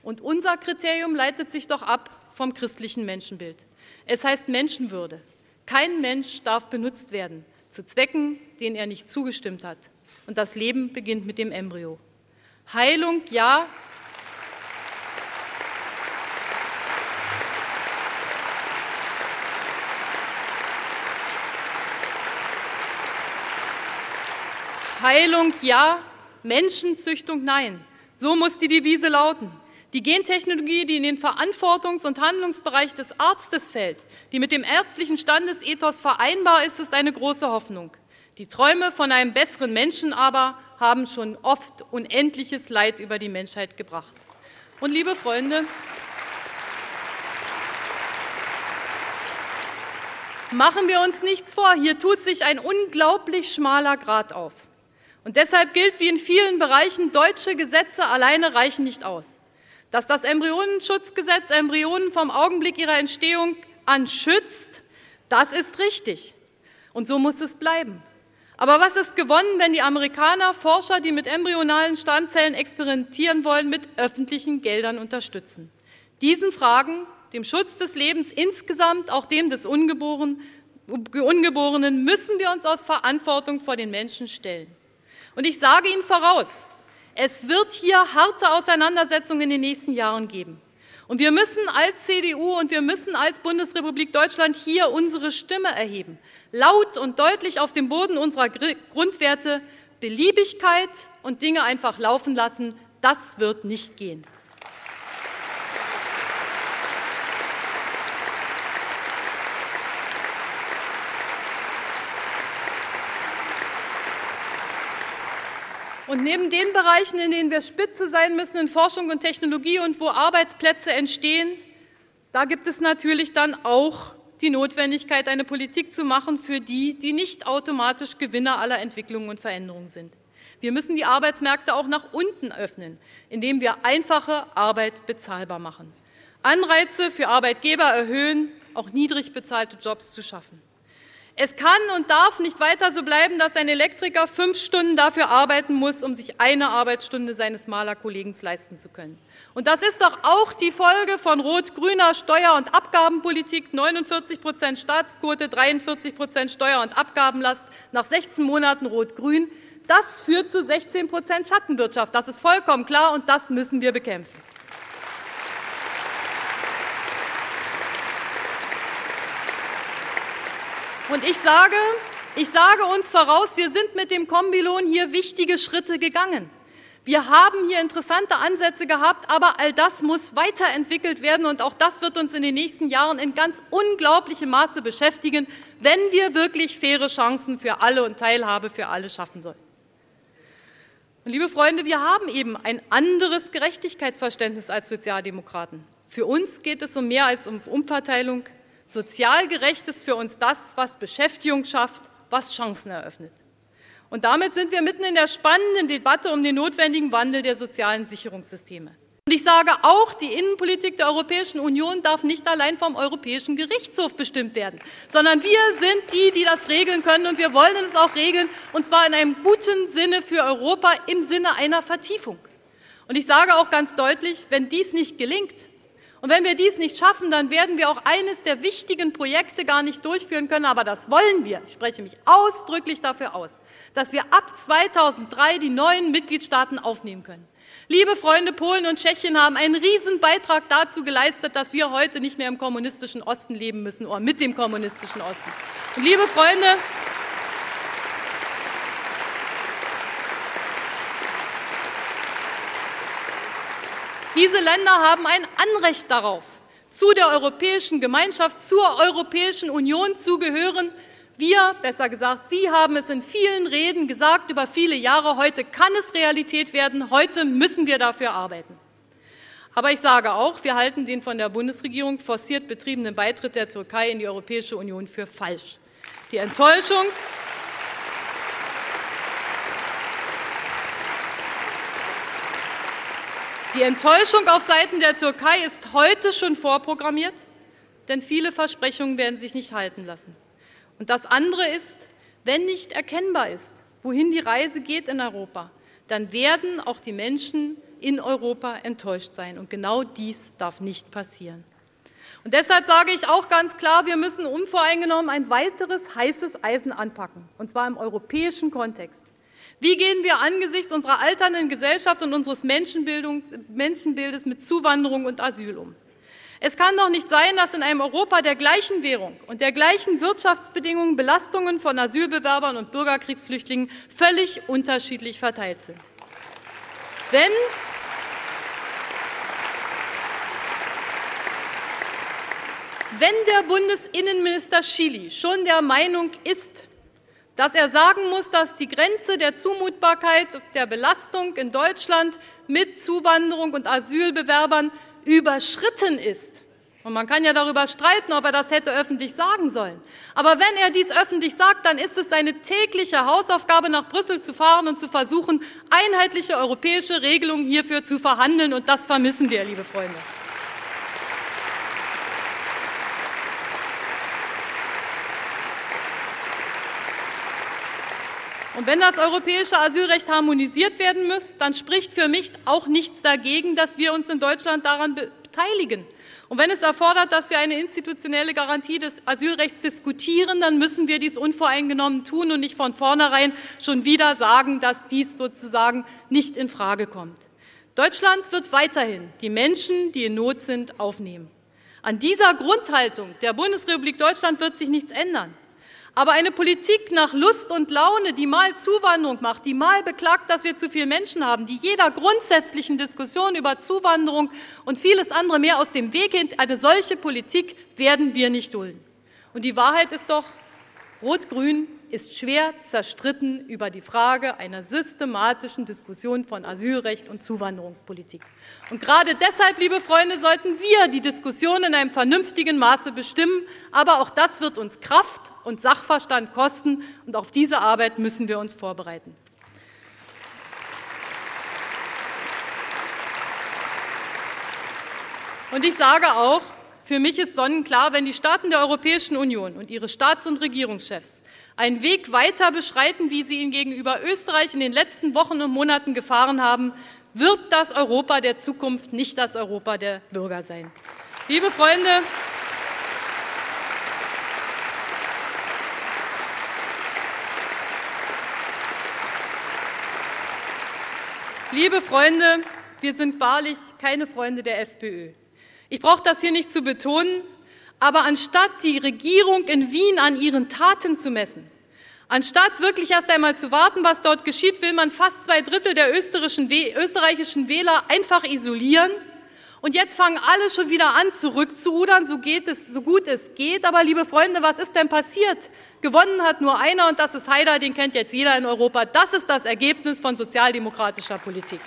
Und unser Kriterium leitet sich doch ab vom christlichen Menschenbild. Es heißt Menschenwürde. Kein Mensch darf benutzt werden zu Zwecken, denen er nicht zugestimmt hat. Und das Leben beginnt mit dem Embryo. Heilung ja, Heilung ja, Menschenzüchtung nein. So muss die Devise lauten. Die Gentechnologie, die in den Verantwortungs- und Handlungsbereich des Arztes fällt, die mit dem ärztlichen Standesethos vereinbar ist, ist eine große Hoffnung. Die Träume von einem besseren Menschen aber haben schon oft unendliches Leid über die Menschheit gebracht. Und liebe Freunde, machen wir uns nichts vor, hier tut sich ein unglaublich schmaler Grat auf. Und deshalb gilt wie in vielen Bereichen, deutsche Gesetze alleine reichen nicht aus. Dass das Embryonenschutzgesetz Embryonen vom Augenblick ihrer Entstehung an schützt, das ist richtig. Und so muss es bleiben. Aber was ist gewonnen, wenn die Amerikaner Forscher, die mit embryonalen Stammzellen experimentieren wollen, mit öffentlichen Geldern unterstützen? Diesen Fragen, dem Schutz des Lebens insgesamt, auch dem des Ungeborenen, müssen wir uns aus Verantwortung vor den Menschen stellen. Und ich sage Ihnen voraus, es wird hier harte Auseinandersetzungen in den nächsten Jahren geben. Und wir müssen als CDU und wir müssen als Bundesrepublik Deutschland hier unsere Stimme erheben. Laut und deutlich auf dem Boden unserer Grundwerte Beliebigkeit und Dinge einfach laufen lassen, das wird nicht gehen. Und neben den Bereichen, in denen wir Spitze sein müssen in Forschung und Technologie und wo Arbeitsplätze entstehen, da gibt es natürlich dann auch die Notwendigkeit, eine Politik zu machen für die, die nicht automatisch Gewinner aller Entwicklungen und Veränderungen sind. Wir müssen die Arbeitsmärkte auch nach unten öffnen, indem wir einfache Arbeit bezahlbar machen. Anreize für Arbeitgeber erhöhen, auch niedrig bezahlte Jobs zu schaffen. Es kann und darf nicht weiter so bleiben, dass ein Elektriker fünf Stunden dafür arbeiten muss, um sich eine Arbeitsstunde seines Malerkollegen leisten zu können. Und das ist doch auch die Folge von rot-grüner Steuer- und Abgabenpolitik, 49 Prozent Staatsquote, 43 Prozent Steuer- und Abgabenlast nach 16 Monaten rot-grün. Das führt zu 16 Prozent Schattenwirtschaft. Das ist vollkommen klar und das müssen wir bekämpfen. Und ich sage, ich sage uns voraus, wir sind mit dem Kombilohn hier wichtige Schritte gegangen. Wir haben hier interessante Ansätze gehabt, aber all das muss weiterentwickelt werden und auch das wird uns in den nächsten Jahren in ganz unglaublichem Maße beschäftigen, wenn wir wirklich faire Chancen für alle und Teilhabe für alle schaffen sollen. Und liebe Freunde, wir haben eben ein anderes Gerechtigkeitsverständnis als Sozialdemokraten. Für uns geht es um mehr als um Umverteilung, Sozial gerecht ist für uns das, was Beschäftigung schafft, was Chancen eröffnet. Und damit sind wir mitten in der spannenden Debatte um den notwendigen Wandel der sozialen Sicherungssysteme. Und ich sage auch, die Innenpolitik der Europäischen Union darf nicht allein vom Europäischen Gerichtshof bestimmt werden, sondern wir sind die, die das regeln können und wir wollen es auch regeln, und zwar in einem guten Sinne für Europa, im Sinne einer Vertiefung. Und ich sage auch ganz deutlich, wenn dies nicht gelingt, und wenn wir dies nicht schaffen, dann werden wir auch eines der wichtigen Projekte gar nicht durchführen können. Aber das wollen wir. Ich spreche mich ausdrücklich dafür aus, dass wir ab 2003 die neuen Mitgliedstaaten aufnehmen können. Liebe Freunde, Polen und Tschechien haben einen riesen Beitrag dazu geleistet, dass wir heute nicht mehr im kommunistischen Osten leben müssen oder mit dem kommunistischen Osten. Und liebe Freunde, Diese Länder haben ein Anrecht darauf, zu der Europäischen Gemeinschaft, zur Europäischen Union zu gehören. Wir, besser gesagt, Sie haben es in vielen Reden gesagt über viele Jahre. Heute kann es Realität werden. Heute müssen wir dafür arbeiten. Aber ich sage auch, wir halten den von der Bundesregierung forciert betriebenen Beitritt der Türkei in die Europäische Union für falsch. Die Enttäuschung Die Enttäuschung auf Seiten der Türkei ist heute schon vorprogrammiert, denn viele Versprechungen werden sich nicht halten lassen. Und das andere ist, wenn nicht erkennbar ist, wohin die Reise geht in Europa, dann werden auch die Menschen in Europa enttäuscht sein. Und genau dies darf nicht passieren. Und deshalb sage ich auch ganz klar, wir müssen unvoreingenommen ein weiteres heißes Eisen anpacken, und zwar im europäischen Kontext. Wie gehen wir angesichts unserer alternden Gesellschaft und unseres Menschenbildes mit Zuwanderung und Asyl um? Es kann doch nicht sein, dass in einem Europa der gleichen Währung und der gleichen Wirtschaftsbedingungen Belastungen von Asylbewerbern und Bürgerkriegsflüchtlingen völlig unterschiedlich verteilt sind. Wenn Wenn der Bundesinnenminister Schily schon der Meinung ist, dass er sagen muss, dass die Grenze der Zumutbarkeit der Belastung in Deutschland mit Zuwanderung und Asylbewerbern überschritten ist. Und man kann ja darüber streiten, ob er das hätte öffentlich sagen sollen. Aber wenn er dies öffentlich sagt, dann ist es seine tägliche Hausaufgabe, nach Brüssel zu fahren und zu versuchen, einheitliche europäische Regelungen hierfür zu verhandeln. Und das vermissen wir, liebe Freunde. Und wenn das europäische Asylrecht harmonisiert werden muss, dann spricht für mich auch nichts dagegen, dass wir uns in Deutschland daran beteiligen. Und wenn es erfordert, dass wir eine institutionelle Garantie des Asylrechts diskutieren, dann müssen wir dies unvoreingenommen tun und nicht von vornherein schon wieder sagen, dass dies sozusagen nicht in Frage kommt. Deutschland wird weiterhin die Menschen, die in Not sind, aufnehmen. An dieser Grundhaltung der Bundesrepublik Deutschland wird sich nichts ändern. Aber eine Politik nach Lust und Laune, die mal Zuwanderung macht, die mal beklagt, dass wir zu viele Menschen haben, die jeder grundsätzlichen Diskussion über Zuwanderung und vieles andere mehr aus dem Weg geht, eine solche Politik werden wir nicht dulden. Und die Wahrheit ist doch, Rot-Grün ist schwer zerstritten über die Frage einer systematischen Diskussion von Asylrecht und Zuwanderungspolitik. Und gerade deshalb, liebe Freunde, sollten wir die Diskussion in einem vernünftigen Maße bestimmen. Aber auch das wird uns Kraft und Sachverstand kosten. Und auf diese Arbeit müssen wir uns vorbereiten. Und ich sage auch, für mich ist sonnenklar, wenn die Staaten der Europäischen Union und ihre Staats- und Regierungschefs einen Weg weiter beschreiten, wie sie ihn gegenüber Österreich in den letzten Wochen und Monaten gefahren haben, wird das Europa der Zukunft nicht das Europa der Bürger sein. Liebe Freunde, Liebe Freunde, wir sind wahrlich keine Freunde der FPÖ. Ich brauche das hier nicht zu betonen, aber anstatt die Regierung in Wien an ihren Taten zu messen, anstatt wirklich erst einmal zu warten, was dort geschieht, will man fast zwei Drittel der österreichischen Wähler einfach isolieren. Und jetzt fangen alle schon wieder an, zurückzurudern, so geht es, so gut es geht. Aber liebe Freunde, was ist denn passiert? Gewonnen hat nur einer und das ist Haider, den kennt jetzt jeder in Europa. Das ist das Ergebnis von sozialdemokratischer Politik.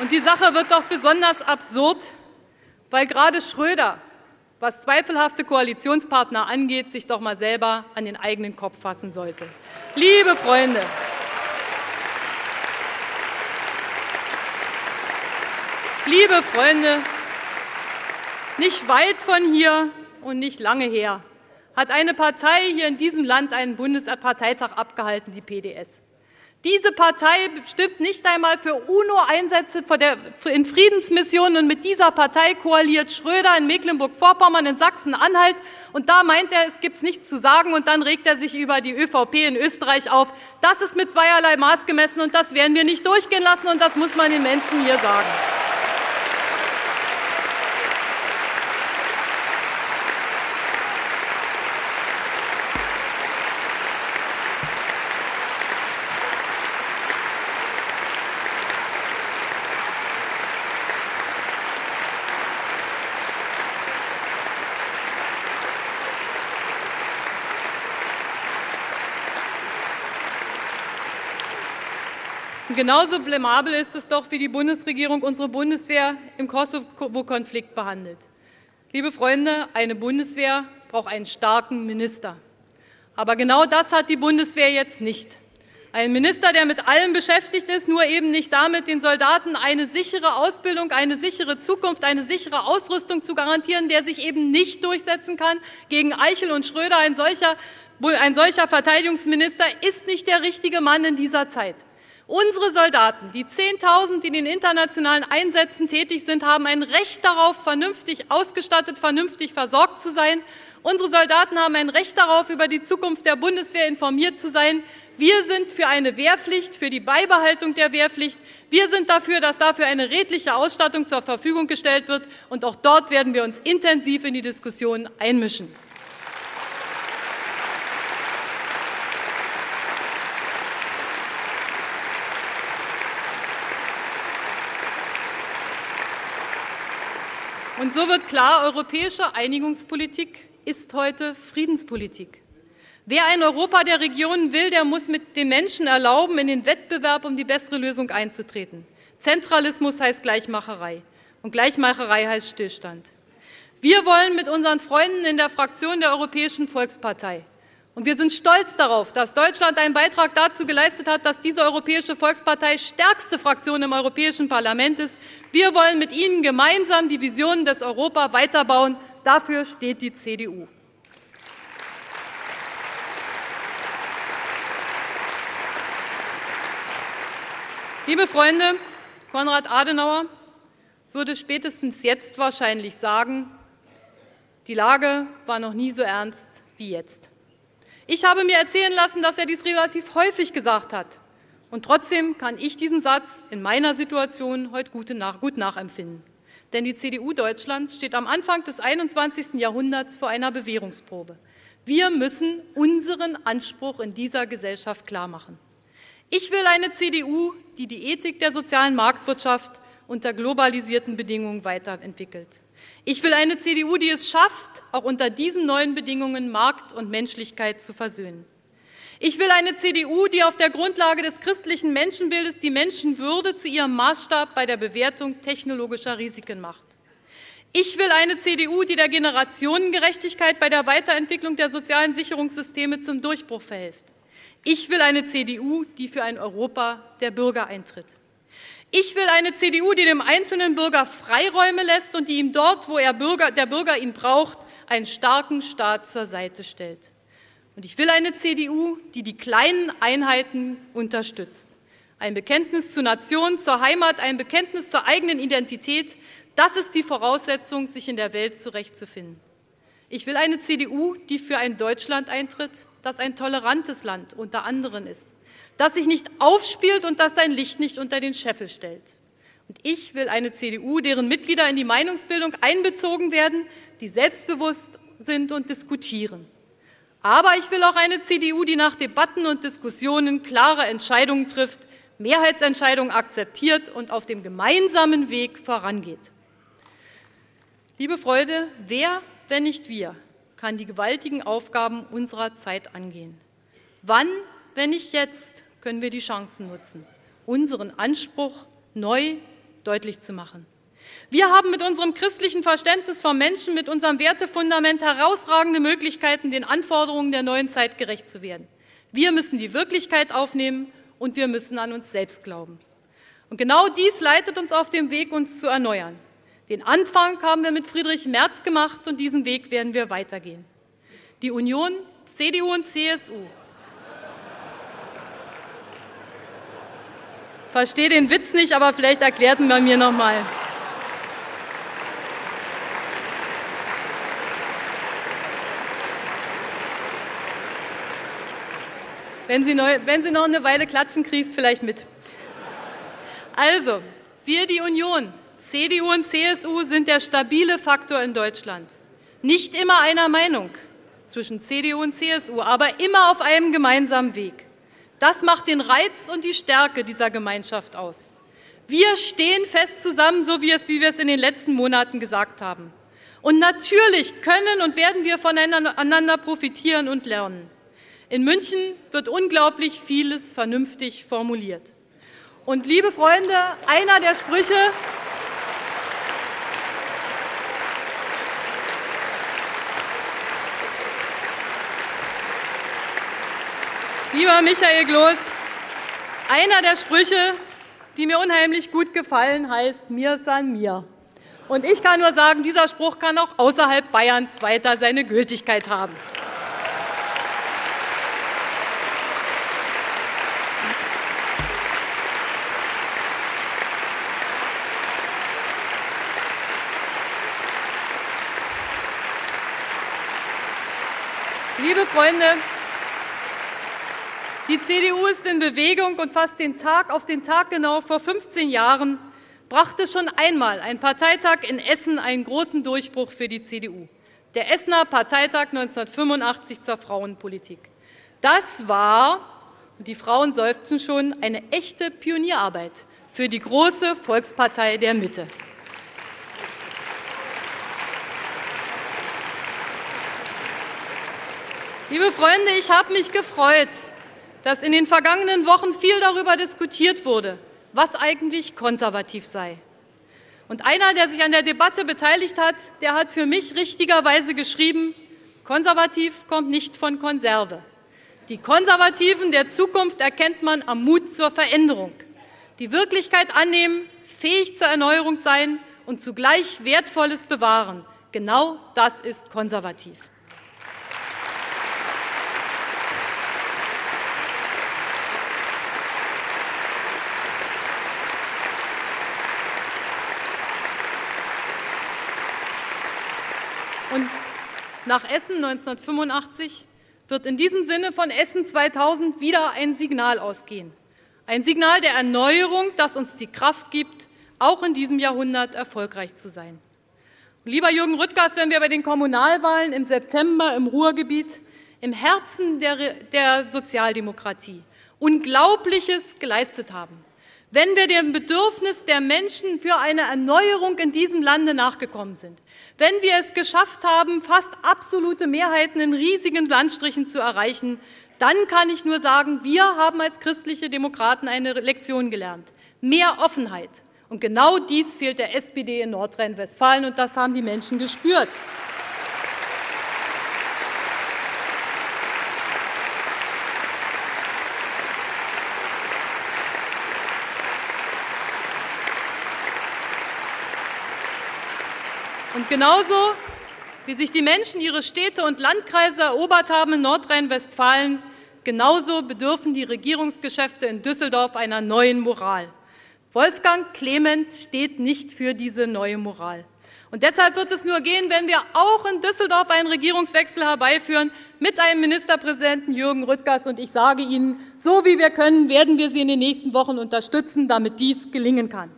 Und die Sache wird doch besonders absurd, weil gerade Schröder, was zweifelhafte Koalitionspartner angeht, sich doch mal selber an den eigenen Kopf fassen sollte. Liebe Freunde, liebe Freunde, nicht weit von hier und nicht lange her hat eine Partei hier in diesem Land einen Bundesparteitag abgehalten, die PDS. Diese Partei stimmt nicht einmal für UNO-Einsätze in Friedensmissionen und mit dieser Partei koaliert Schröder in Mecklenburg-Vorpommern, in Sachsen-Anhalt und da meint er, es gibt nichts zu sagen und dann regt er sich über die ÖVP in Österreich auf. Das ist mit zweierlei Maß gemessen und das werden wir nicht durchgehen lassen und das muss man den Menschen hier sagen. Genauso blamabel ist es doch, wie die Bundesregierung unsere Bundeswehr im Kosovo-Konflikt behandelt. Liebe Freunde, eine Bundeswehr braucht einen starken Minister. Aber genau das hat die Bundeswehr jetzt nicht. Ein Minister, der mit allem beschäftigt ist, nur eben nicht damit, den Soldaten eine sichere Ausbildung, eine sichere Zukunft, eine sichere Ausrüstung zu garantieren, der sich eben nicht durchsetzen kann gegen Eichel und Schröder. Ein solcher, ein solcher Verteidigungsminister ist nicht der richtige Mann in dieser Zeit. Unsere Soldaten, die 10.000, die in den internationalen Einsätzen tätig sind, haben ein Recht darauf, vernünftig ausgestattet, vernünftig versorgt zu sein. Unsere Soldaten haben ein Recht darauf, über die Zukunft der Bundeswehr informiert zu sein. Wir sind für eine Wehrpflicht, für die Beibehaltung der Wehrpflicht. Wir sind dafür, dass dafür eine redliche Ausstattung zur Verfügung gestellt wird. Und auch dort werden wir uns intensiv in die Diskussion einmischen. Und so wird klar, europäische Einigungspolitik ist heute Friedenspolitik. Wer ein Europa der Regionen will, der muss mit den Menschen erlauben, in den Wettbewerb um die bessere Lösung einzutreten. Zentralismus heißt Gleichmacherei und Gleichmacherei heißt Stillstand. Wir wollen mit unseren Freunden in der Fraktion der Europäischen Volkspartei und wir sind stolz darauf, dass Deutschland einen Beitrag dazu geleistet hat, dass diese Europäische Volkspartei stärkste Fraktion im Europäischen Parlament ist. Wir wollen mit Ihnen gemeinsam die Visionen des Europa weiterbauen. Dafür steht die CDU. Liebe Freunde, Konrad Adenauer würde spätestens jetzt wahrscheinlich sagen, die Lage war noch nie so ernst wie jetzt. Ich habe mir erzählen lassen, dass er dies relativ häufig gesagt hat. Und trotzdem kann ich diesen Satz in meiner Situation heute gut, nach, gut nachempfinden. Denn die CDU Deutschlands steht am Anfang des 21. Jahrhunderts vor einer Bewährungsprobe. Wir müssen unseren Anspruch in dieser Gesellschaft klarmachen. Ich will eine CDU, die die Ethik der sozialen Marktwirtschaft unter globalisierten Bedingungen weiterentwickelt. Ich will eine CDU, die es schafft, auch unter diesen neuen Bedingungen Markt und Menschlichkeit zu versöhnen. Ich will eine CDU, die auf der Grundlage des christlichen Menschenbildes die Menschenwürde zu ihrem Maßstab bei der Bewertung technologischer Risiken macht. Ich will eine CDU, die der Generationengerechtigkeit bei der Weiterentwicklung der sozialen Sicherungssysteme zum Durchbruch verhilft. Ich will eine CDU, die für ein Europa der Bürger eintritt. Ich will eine CDU, die dem einzelnen Bürger Freiräume lässt und die ihm dort, wo er Bürger, der Bürger ihn braucht, einen starken Staat zur Seite stellt. Und ich will eine CDU, die die kleinen Einheiten unterstützt. Ein Bekenntnis zur Nation, zur Heimat, ein Bekenntnis zur eigenen Identität, das ist die Voraussetzung, sich in der Welt zurechtzufinden. Ich will eine CDU, die für ein Deutschland eintritt, das ein tolerantes Land unter anderen ist, das sich nicht aufspielt und das sein Licht nicht unter den Scheffel stellt. Und ich will eine CDU, deren Mitglieder in die Meinungsbildung einbezogen werden, die selbstbewusst sind und diskutieren. Aber ich will auch eine CDU, die nach Debatten und Diskussionen klare Entscheidungen trifft, Mehrheitsentscheidungen akzeptiert und auf dem gemeinsamen Weg vorangeht. Liebe Freunde, wer, wenn nicht wir, kann die gewaltigen Aufgaben unserer Zeit angehen. Wann, wenn nicht jetzt, können wir die Chancen nutzen, unseren Anspruch neu deutlich zu machen. Wir haben mit unserem christlichen Verständnis vom Menschen, mit unserem Wertefundament herausragende Möglichkeiten, den Anforderungen der neuen Zeit gerecht zu werden. Wir müssen die Wirklichkeit aufnehmen und wir müssen an uns selbst glauben. Und genau dies leitet uns auf dem Weg, uns zu erneuern. Den Anfang haben wir mit Friedrich Merz gemacht und diesen Weg werden wir weitergehen. Die Union, CDU und CSU. Verstehe den Witz nicht, aber vielleicht erklärt man mir noch mal. Wenn Sie, neu, wenn Sie noch eine Weile klatschen, kriegst vielleicht mit. Also, wir die Union CDU und CSU sind der stabile Faktor in Deutschland. Nicht immer einer Meinung zwischen CDU und CSU, aber immer auf einem gemeinsamen Weg. Das macht den Reiz und die Stärke dieser Gemeinschaft aus. Wir stehen fest zusammen, so wie, es, wie wir es in den letzten Monaten gesagt haben. Und natürlich können und werden wir voneinander profitieren und lernen. In München wird unglaublich vieles vernünftig formuliert. Und liebe Freunde, einer der Sprüche, Lieber Michael Gloß, einer der Sprüche, die mir unheimlich gut gefallen, heißt Mir san mir. Und ich kann nur sagen, dieser Spruch kann auch außerhalb Bayerns weiter seine Gültigkeit haben. Liebe Freunde, die CDU ist in Bewegung und fast den Tag auf den Tag genau vor 15 Jahren brachte schon einmal ein Parteitag in Essen einen großen Durchbruch für die CDU. Der Essener Parteitag 1985 zur Frauenpolitik. Das war, und die Frauen seufzen schon, eine echte Pionierarbeit für die große Volkspartei der Mitte. Liebe Freunde, ich habe mich gefreut, dass in den vergangenen Wochen viel darüber diskutiert wurde, was eigentlich konservativ sei. Und einer, der sich an der Debatte beteiligt hat, der hat für mich richtigerweise geschrieben, konservativ kommt nicht von Konserve. Die Konservativen der Zukunft erkennt man am Mut zur Veränderung. Die Wirklichkeit annehmen, fähig zur Erneuerung sein und zugleich Wertvolles bewahren. Genau das ist konservativ. Und nach Essen 1985 wird in diesem Sinne von Essen 2000 wieder ein Signal ausgehen. Ein Signal der Erneuerung, das uns die Kraft gibt, auch in diesem Jahrhundert erfolgreich zu sein. Und lieber Jürgen Rüttgers, wenn wir bei den Kommunalwahlen im September im Ruhrgebiet, im Herzen der, der Sozialdemokratie, Unglaubliches geleistet haben, wenn wir dem Bedürfnis der Menschen für eine Erneuerung in diesem Lande nachgekommen sind, wenn wir es geschafft haben, fast absolute Mehrheiten in riesigen Landstrichen zu erreichen, dann kann ich nur sagen, wir haben als christliche Demokraten eine Lektion gelernt. Mehr Offenheit. Und genau dies fehlt der SPD in Nordrhein-Westfalen, und das haben die Menschen gespürt. Und genauso wie sich die Menschen ihre Städte und Landkreise erobert haben in Nordrhein-Westfalen, genauso bedürfen die Regierungsgeschäfte in Düsseldorf einer neuen Moral. Wolfgang Clement steht nicht für diese neue Moral. Und deshalb wird es nur gehen, wenn wir auch in Düsseldorf einen Regierungswechsel herbeiführen mit einem Ministerpräsidenten Jürgen Rüttgers. Und ich sage Ihnen, so wie wir können, werden wir Sie in den nächsten Wochen unterstützen, damit dies gelingen kann.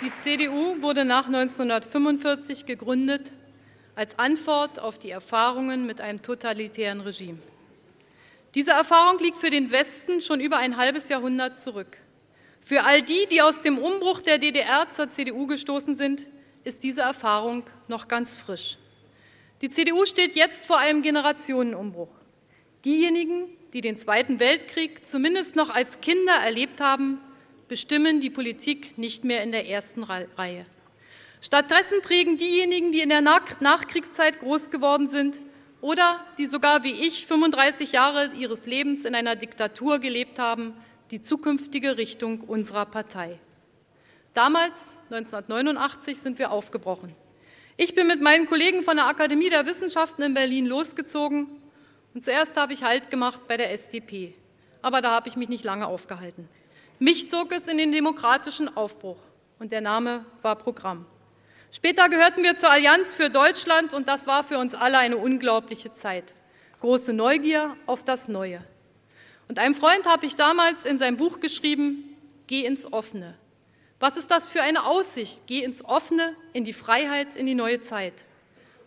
Die CDU wurde nach 1945 gegründet als Antwort auf die Erfahrungen mit einem totalitären Regime. Diese Erfahrung liegt für den Westen schon über ein halbes Jahrhundert zurück. Für all die, die aus dem Umbruch der DDR zur CDU gestoßen sind, ist diese Erfahrung noch ganz frisch. Die CDU steht jetzt vor einem Generationenumbruch. Diejenigen, die den Zweiten Weltkrieg zumindest noch als Kinder erlebt haben, bestimmen die Politik nicht mehr in der ersten Reihe. Stattdessen prägen diejenigen, die in der Nachkriegszeit groß geworden sind oder die sogar wie ich 35 Jahre ihres Lebens in einer Diktatur gelebt haben, die zukünftige Richtung unserer Partei. Damals, 1989, sind wir aufgebrochen. Ich bin mit meinen Kollegen von der Akademie der Wissenschaften in Berlin losgezogen und zuerst habe ich Halt gemacht bei der SDP. Aber da habe ich mich nicht lange aufgehalten. Mich zog es in den demokratischen Aufbruch und der Name war Programm. Später gehörten wir zur Allianz für Deutschland und das war für uns alle eine unglaubliche Zeit. Große Neugier auf das Neue. Und einem Freund habe ich damals in sein Buch geschrieben, geh ins Offene. Was ist das für eine Aussicht? Geh ins Offene, in die Freiheit, in die neue Zeit.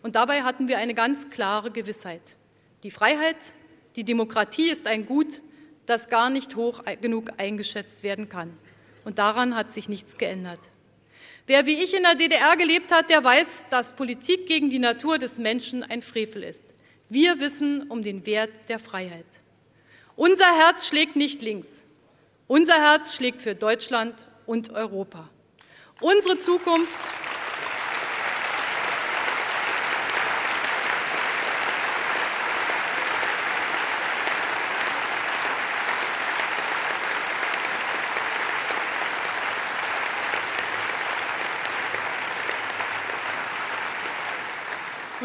Und dabei hatten wir eine ganz klare Gewissheit. Die Freiheit, die Demokratie ist ein Gut, das gar nicht hoch genug eingeschätzt werden kann. Und daran hat sich nichts geändert. Wer wie ich in der DDR gelebt hat, der weiß, dass Politik gegen die Natur des Menschen ein Frevel ist. Wir wissen um den Wert der Freiheit. Unser Herz schlägt nicht links. Unser Herz schlägt für Deutschland und Europa. Unsere Zukunft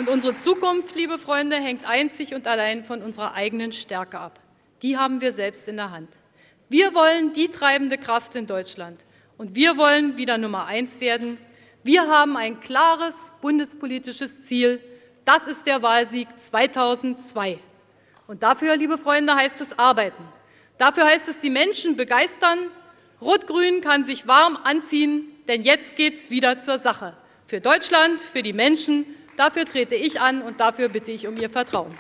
Und unsere Zukunft, liebe Freunde, hängt einzig und allein von unserer eigenen Stärke ab. Die haben wir selbst in der Hand. Wir wollen die treibende Kraft in Deutschland. Und wir wollen wieder Nummer eins werden. Wir haben ein klares bundespolitisches Ziel. Das ist der Wahlsieg 2002. Und dafür, liebe Freunde, heißt es arbeiten. Dafür heißt es die Menschen begeistern. Rot-Grün kann sich warm anziehen, denn jetzt geht's wieder zur Sache. Für Deutschland, für die Menschen, Dafür trete ich an und dafür bitte ich um Ihr Vertrauen.